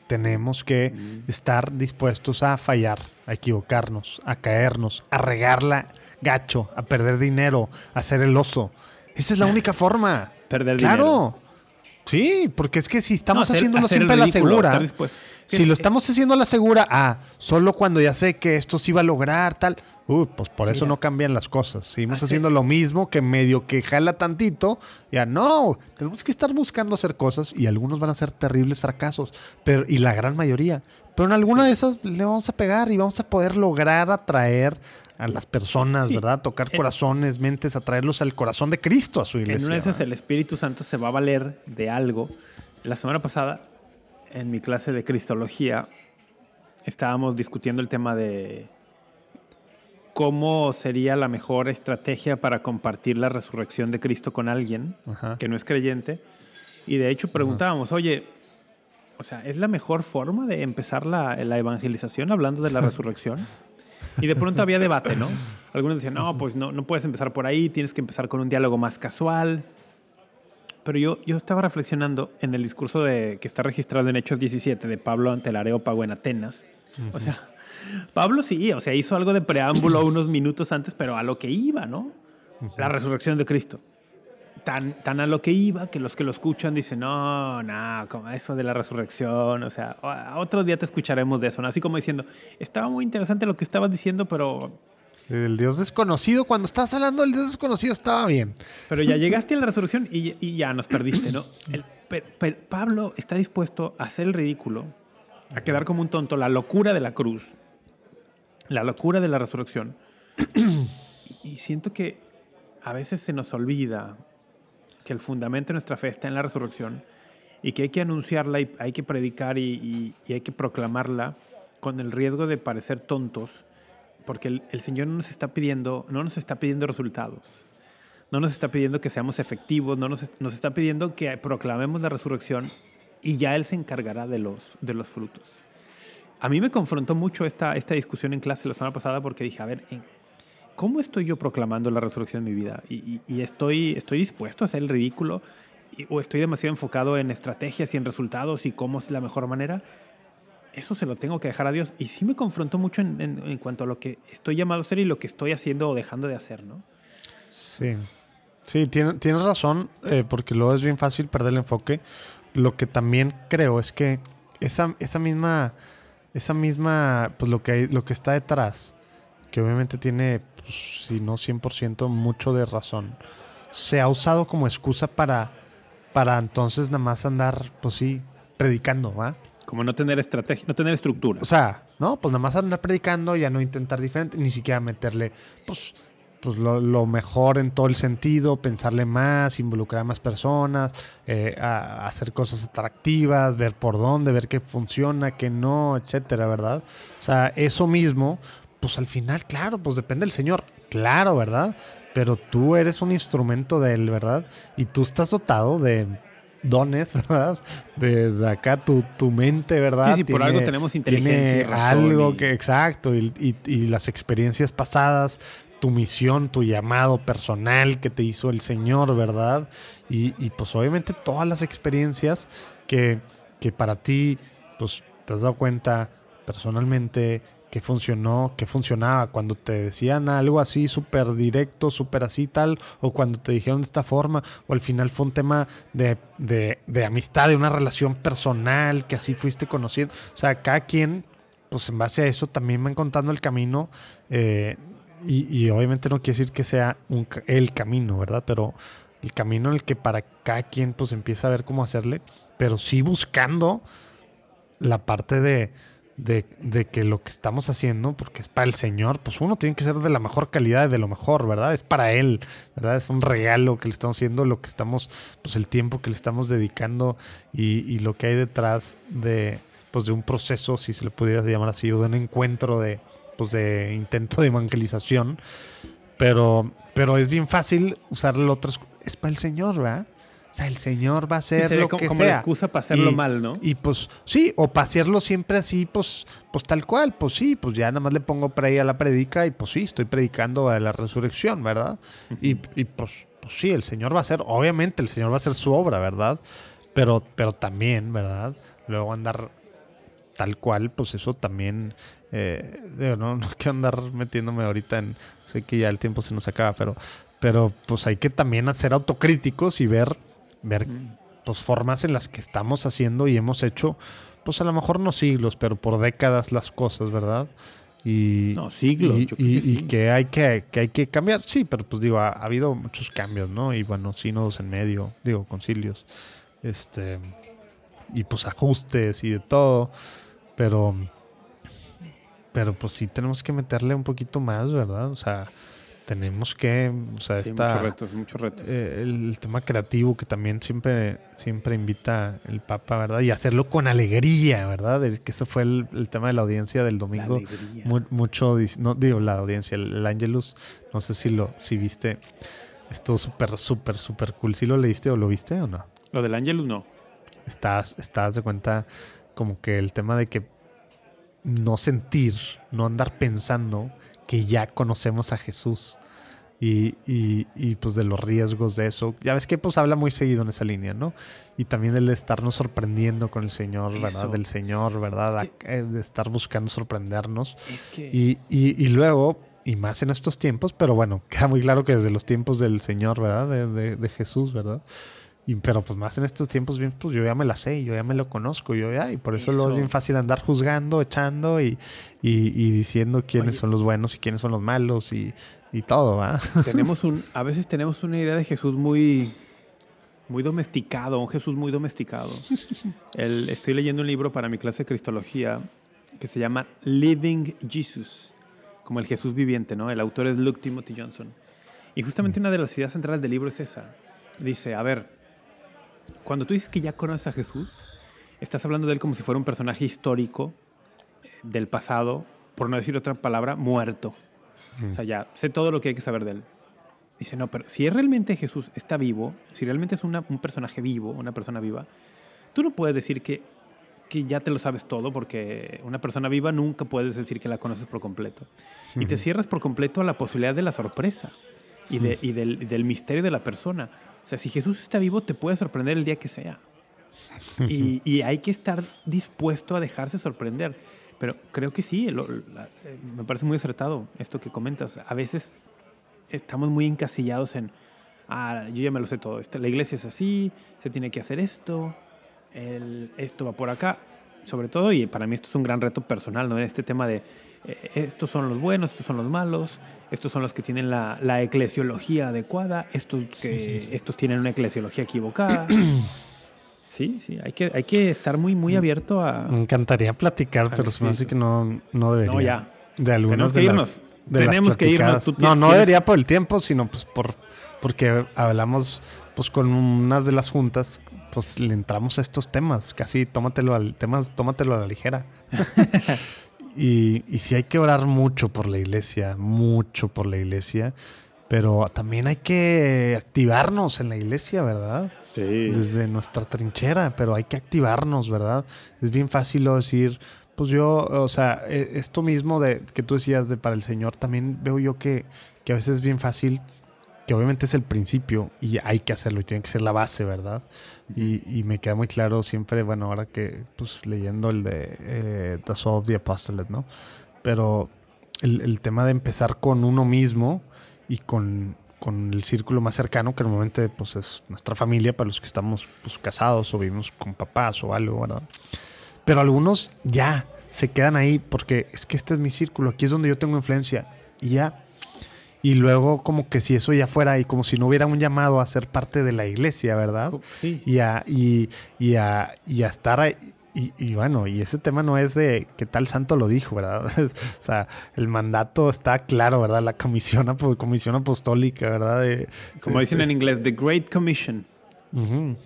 Tenemos que estar dispuestos a fallar, a equivocarnos, a caernos, a regarla gacho, a perder dinero, a hacer el oso. Esa es la única forma. Perder claro. dinero. Sí, porque es que si estamos No, hacer- haciéndolo hacer siempre a la segura, si lo estamos haciendo a la segura, ah, solo cuando ya sé que esto se iba a lograr, tal, uh, pues por eso Mira. no cambian las cosas. Seguimos haciendo lo mismo que medio que jala tantito, ya no, tenemos que estar buscando hacer cosas y algunos van a ser terribles fracasos, pero y la gran mayoría. Pero en alguna de esas le vamos a pegar y vamos a poder lograr atraer a las personas, Sí. ¿verdad? Tocar En- corazones, mentes, atraerlos al corazón de Cristo, a su iglesia. En una de esas ¿verdad? el Espíritu Santo se va a valer de algo. La semana pasada, en mi clase de Cristología, estábamos discutiendo el tema de cómo sería la mejor estrategia para compartir la resurrección de Cristo con alguien Ajá. que no es creyente. Y de hecho preguntábamos, oye, o sea, ¿es la mejor forma de empezar la, la evangelización hablando de la <laughs> resurrección? Y de pronto había debate, ¿no? Algunos decían, no, pues no, no puedes empezar por ahí, tienes que empezar con un diálogo más casual. Pero yo, yo estaba reflexionando en el discurso de, que está registrado en Hechos 17 de Pablo ante el Areópago en Atenas. O sea, Pablo sí, o sea, hizo algo de preámbulo unos minutos antes, pero a lo que iba, ¿no? La resurrección de Cristo. Tan, tan a lo que iba que los que lo escuchan dicen, no, no, como eso de la resurrección, o sea, otro día te escucharemos de eso, ¿no? Así como diciendo, estaba muy interesante lo que estabas diciendo, pero El Dios desconocido, cuando estás hablando del Dios desconocido, estaba bien. Pero ya llegaste a la resurrección y, y ya nos perdiste, ¿no? El- Pablo está dispuesto a hacer el ridículo, a quedar como un tonto, la locura de la cruz, la locura de la resurrección. <clears throat> Y, y siento que a veces se nos olvida que el fundamento de nuestra fe está en la resurrección y que hay que anunciarla y hay que predicar y, hay que proclamarla con el riesgo de parecer tontos, porque el, Señor no nos está pidiendo, no nos está pidiendo resultados. No nos está pidiendo que seamos efectivos, no nos, nos está pidiendo que proclamemos la resurrección y ya Él se encargará de los, de los frutos. A mí me confrontó mucho esta, esta discusión en clase la semana pasada porque dije, a ver, ¿en- ¿cómo estoy yo proclamando la resurrección en mi vida? Y, estoy, estoy dispuesto a hacer el ridículo o estoy demasiado enfocado en estrategias y en resultados y cómo es la mejor manera. Eso se lo tengo que dejar a Dios. Y sí me confrontó mucho en, cuanto a lo que estoy llamado a hacer y lo que estoy haciendo o dejando de hacer, ¿no? Sí, sí, tiene- tienes razón, eh, porque luego es bien fácil perder el enfoque. Lo que también creo es que esa, esa misma, esa misma, pues lo que, lo que está detrás, que obviamente tiene, pues, si no 100%, mucho de razón, se ha usado como excusa para, para entonces nada más andar, pues sí, predicando, ¿va? Como no tener estrategia, no tener estructura. O sea, no, pues nada más andar predicando, ya no intentar diferente, ni siquiera meterle, pues, pues lo, lo mejor en todo el sentido, pensarle más, involucrar a más personas, eh, a- a hacer cosas atractivas, ver por dónde, ver qué funciona, qué no, etcétera, ¿verdad? O sea, eso mismo, pues al final, claro, pues depende del Señor, claro, ¿verdad? Pero tú eres un instrumento de Él, ¿verdad? Y tú estás dotado de dones, <laughs> ¿verdad? De, de acá tu, tu mente, ¿verdad? Sí, sí, por algo tenemos inteligencia y tiene razón algo y- que, exacto, y, y- y las experiencias pasadas, tu misión, tu llamado personal que te hizo el Señor, ¿verdad? Y, y, pues obviamente todas las experiencias que, que para ti, pues te has dado cuenta personalmente que funcionó, que funcionaba, cuando te decían algo así súper directo, súper así tal, o cuando te dijeron de esta forma, o al final fue un tema de, de, amistad, de una relación personal, que así fuiste conociendo. O sea, cada quien, pues en base a eso también van contando el camino, eh, y, y obviamente no quiere decir que sea el camino, ¿verdad? Pero el camino en el que para cada quien pues empieza a ver cómo hacerle, pero sí buscando la parte de, de, de que lo que estamos haciendo, porque es para el Señor, pues uno tiene que ser de la mejor calidad, de lo mejor, ¿verdad? Es para Él, ¿verdad? Es un regalo que le estamos haciendo, lo que estamos, pues el tiempo que le estamos dedicando y, y lo que hay detrás de, pues de un proceso, si se le pudiera llamar así, o de un encuentro de, pues de intento de evangelización. Pero, pero es bien fácil usar el otro. Es para el Señor, ¿verdad? O sea, el Señor va a Sí, hacer sería lo como, que como sea. la excusa para hacerlo Y- mal, ¿no? Y pues, sí, o para hacerlo siempre así, pues, pues tal cual, pues sí, pues ya nada más le pongo ahí a la predica y pues sí, estoy predicando a la resurrección, ¿verdad? y, y, pues, pues sí, el Señor va a hacer, obviamente el Señor va a hacer su obra, ¿verdad? Pero, pero también, ¿verdad? Luego andar tal cual, pues eso también, eh, digo, no, no quiero andar metiéndome ahorita en, sé que ya el tiempo se nos acaba, pero, pero pues hay que también ser autocríticos y ver, ver pues, formas en las que estamos haciendo y hemos hecho, pues a lo mejor no siglos, pero por décadas las cosas, ¿verdad? Y, no, siglos. Y, que, hay que, hay que cambiar, sí, pero pues digo, ha, habido muchos cambios, ¿no? Y bueno, sínodos en medio, digo, concilios, este, y pues ajustes y de todo, pero, pero pues sí tenemos que meterle un poquito más, ¿verdad? O sea, tenemos que, o sea, sí, muchos retos, muchos retos. Eh, el, tema creativo que también siempre, siempre invita el Papa, ¿verdad? Y hacerlo con alegría, ¿verdad? que ese fue el, tema de la audiencia del domingo. mucho, no digo la audiencia, el, Angelus, no sé si lo, si viste, estuvo súper, súper, súper cool. ¿Sí lo leíste o lo viste o no? Lo del Angelus no. Estás, estás de cuenta como que el tema de que no sentir, no andar pensando que ya conocemos a Jesús y, y, pues de los riesgos de eso. Ya ves que pues habla muy seguido en esa línea, ¿no? Y también el de estarnos sorprendiendo con el Señor, ¿verdad? Del Señor, ¿verdad? Eh, de estar buscando sorprendernos. y, y, luego, y más en estos tiempos, pero bueno, <laughs> queda muy claro que desde los tiempos del Señor, ¿verdad? De, de, Jesús, ¿verdad? Y, pero pues más en estos tiempos, bien, pues yo ya me la sé, yo ya me lo conozco, yo ya, y por eso, lo es bien fácil andar juzgando, echando y, y, diciendo quiénes son los buenos y quiénes son los malos y, y todo, ¿va? <laughs> Tenemos un, a veces tenemos una idea de Jesús muy, muy domesticado, un Jesús muy domesticado. El, estoy leyendo un libro para mi clase de Cristología que se llama Living Jesus, como el Jesús viviente, ¿no? El autor es Luke Timothy Johnson. Y justamente una de las ideas centrales del libro es esa. Dice, a ver, cuando tú dices que ya conoces a Jesús, estás hablando de él como si fuera un personaje histórico eh, del pasado, por no decir otra palabra, muerto. O sea, ya sé todo lo que hay que saber de él. Dice, no, pero si realmente Jesús está vivo, si realmente es un personaje vivo, una persona viva, tú no puedes decir que, que ya te lo sabes todo, porque una persona viva nunca puedes decir que la conoces por completo. Y te cierras por completo a la posibilidad de la sorpresa y, de, y del, del, misterio de la persona. O sea, si Jesús está vivo, te puede sorprender el día que sea. <laughs> Y, y hay que estar dispuesto a dejarse sorprender. Pero creo que sí, eh, me parece muy acertado esto que comentas. A veces estamos muy encasillados en, ah, yo ya me lo sé todo, este, la iglesia es así, se tiene que hacer esto, el, esto va por acá. Sobre todo, y para mí esto es un gran reto personal, ¿no? Este tema de eh, estos son los buenos, estos son los malos, estos son los que tienen la, la eclesiología adecuada, estos, que, estos tienen una eclesiología equivocada. <clears throat> Sí, sí, hay que, hay que estar muy, muy abierto a. Me encantaría platicar, pero se me hace que no, no debería. No, ya. De algunos Tenemos que irnos. Tenemos que irnos. no, no debería por el tiempo, sino pues por porque hablamos pues con unas de las juntas, pues le entramos a estos temas, casi tómatelo al temas, tómatelo a la ligera. <laughs> y, y sí hay que orar mucho por la iglesia, mucho por la iglesia, pero también hay que activarnos en la iglesia, ¿verdad? Desde nuestra trinchera, pero hay que activarnos, ¿verdad? Es bien fácil decir, pues yo, o sea, e, esto mismo de que tú decías de para el Señor, también veo yo que, que a veces es bien fácil, que obviamente es el principio y hay que hacerlo y tiene que ser la base, ¿verdad? Y, me queda muy claro siempre, bueno, ahora que, pues leyendo el de eh, The Soul of the Apostles, ¿no? Pero el tema de empezar con uno mismo y con con el círculo más cercano, que normalmente pues, es nuestra familia, para los que estamos pues, casados o vivimos con papás o algo, ¿verdad? Pero algunos ya se quedan ahí porque es que este es mi círculo, aquí es donde yo tengo influencia y ya. Y luego como que si eso ya fuera y como si no hubiera un llamado a ser parte de la iglesia, ¿verdad? Sí. Y a, y, y a, y a estar ahí, y, bueno, y ese tema no es de que tal santo lo dijo, ¿verdad? <laughs> o sea, el mandato está claro, ¿verdad? La comisión, comisión apostólica, ¿verdad? Como dicen en inglés, The Great Commission.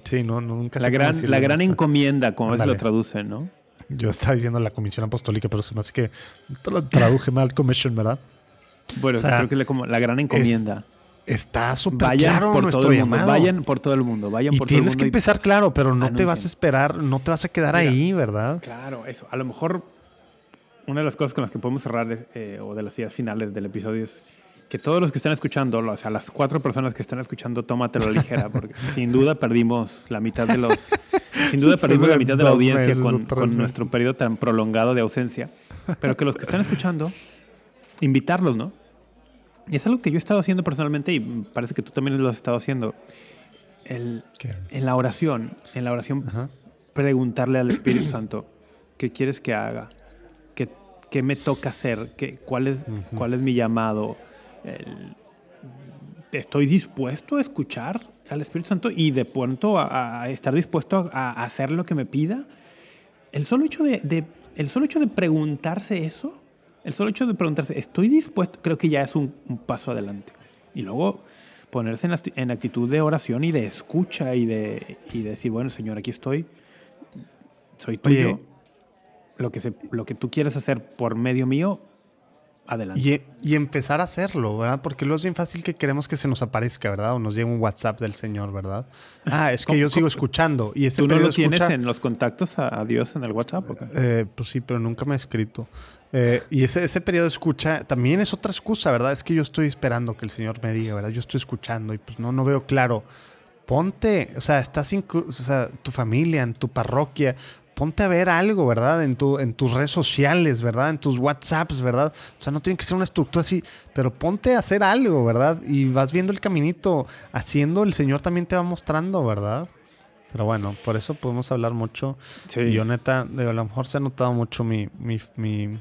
Sí, no, nunca La gran, la gran encomienda, como se lo traducen, ¿no? Yo estaba diciendo la comisión apostólica, pero se me hace que lo traduje mal, commission, ¿verdad? Bueno, creo que es como la gran encomienda está súper claro por todo el mundo, Vayan por todo el mundo, vayan y por todo el mundo. Tienes que empezar claro, pero no te vas a esperar, no te vas a quedar ahí, ¿verdad? Claro, eso. A lo mejor una de las cosas con las que podemos cerrar eh, o de las ideas finales del episodio es que todos los que están escuchando, o sea, las cuatro personas que están escuchando, tómatelo ligera, porque <laughs> sin duda perdimos la mitad de los, sin duda perdimos la mitad de la audiencia con, con nuestro periodo tan prolongado de ausencia. Pero que los que están escuchando, invitarlos, ¿no? Y es algo que yo he estado haciendo personalmente y parece que tú también lo has estado haciendo. En la oración, en la oración, Ajá. preguntarle al Espíritu Santo, ¿qué quieres que haga? ¿Qué, qué me toca hacer? ¿Qué, cuál, es, ¿Cuál es mi llamado? El- ¿Estoy dispuesto a escuchar al Espíritu Santo y de pronto a, a estar dispuesto a, a hacer lo que me pida? El solo hecho de, de- el solo hecho de preguntarse eso, el solo hecho de preguntarse, ¿estoy dispuesto? Creo que ya es un, un paso adelante. Y luego ponerse en, en actitud de oración y de escucha y de, y de decir, bueno, Señor, aquí estoy, soy tuyo. Oye. Lo que, se, lo que tú quieres hacer por medio mío, adelante. Y, y empezar a hacerlo, ¿verdad? Porque luego es bien fácil que queremos que se nos aparezca, ¿verdad? O nos llegue un WhatsApp del Señor, ¿verdad? Ah, es que ¿Cómo- yo sigo escuchando. Y ¿Tú no lo tienes escucha- en los contactos a, a Dios en el WhatsApp? Eh, pues sí, pero nunca me he escrito. Eh, y ese, ese periodo de escucha también es otra excusa, ¿verdad? Es que yo estoy esperando que el Señor me diga, ¿verdad? Yo estoy escuchando y pues no, no veo claro. Ponte, o sea, estás en o sea, tu familia, en tu parroquia, ponte a ver algo, ¿verdad? En, tu, en tus redes sociales, ¿verdad? En tus WhatsApps, ¿verdad? O sea, no tiene que ser una estructura así, pero ponte a hacer algo, ¿verdad? Y vas viendo el caminito, haciendo, el Señor también te va mostrando, ¿verdad? Pero bueno, por eso podemos hablar mucho. Sí. Y yo neta, a lo mejor se ha notado mucho mi, mi, mi,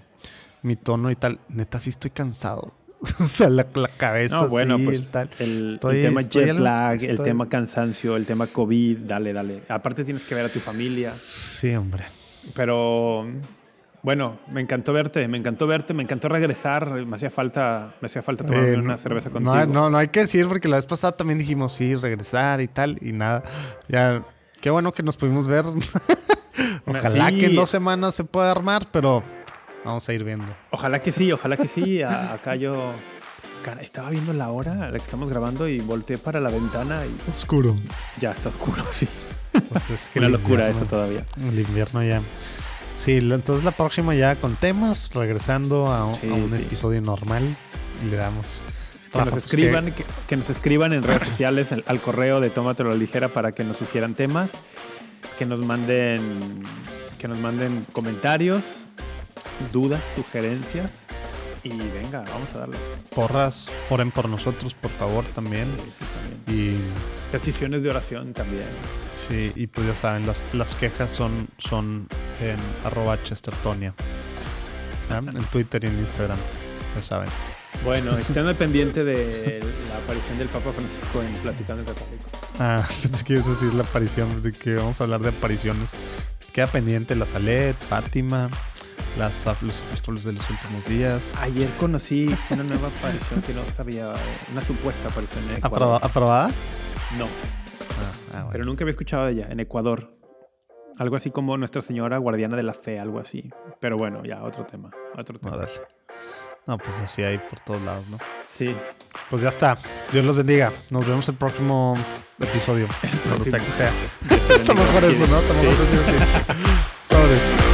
mi tono y tal. Neta, sí estoy cansado. <laughs> o sea, la, la cabeza No, bueno, pues tal. el, Estoy- el tema estoy jet lag, el tema cansancio, el tema COVID, dale, dale. Aparte tienes que ver a tu familia. Sí, hombre. Pero bueno, me encantó verte, me encantó verte, me encantó regresar. Me hacía falta, me hacía falta tomarme Eh, una cerveza contigo. No, no, no hay que decir porque la vez pasada también dijimos sí, regresar y tal y nada. Ya, qué bueno que nos pudimos ver. <laughs> Ojalá Sí. que en dos semanas se pueda armar, pero vamos a ir viendo. Ojalá que sí, ojalá que sí. Acá yo cara, estaba viendo la hora a la que estamos grabando y volteé para la ventana y Oscuro. ya está oscuro, <laughs> sí. Pues es que Una locura invierno- eso todavía. El invierno ya. Sí, entonces la próxima ya con temas, regresando a, un- Sí, a un sí. episodio normal y le damos. Que Rafa, nos pues, escriban, que, que nos escriban en redes sociales al, al correo de Tómatelo a la ligera para que nos sugieran temas, que nos manden, que nos manden comentarios, dudas, sugerencias y venga, vamos a darle. Porras, oren por nosotros, por favor, también. Sí, sí, también. Y Peticiones de oración también. sí, y pues ya saben, las, las quejas son, son en arroba chestertonia. En Twitter y en Instagram, ya saben. Bueno, estén al pendiente de la aparición del Papa Francisco en Platicando en Católico. Ah, <laughs> pensé que ibas a decir la aparición, de que vamos a hablar de apariciones. Queda pendiente la Salet, Fátima, las, los apóstoles de los últimos días. Ayer conocí una nueva aparición que no sabía, una supuesta aparición en Ecuador. ¿Aproba- ¿Aprobada? No, Ah, ah, bueno. pero nunca había escuchado de ella, en Ecuador. Algo así como Nuestra Señora Guardiana de la Fe, algo así. Pero bueno, ya, otro tema. Otro tema. No, pues así hay por todos lados, ¿no? Sí. Pues ya está. Dios los bendiga. Nos vemos el próximo episodio. Cuando sea que sea. <laughs> Está mejor eso, ¿no? Está mejor así. Sobres.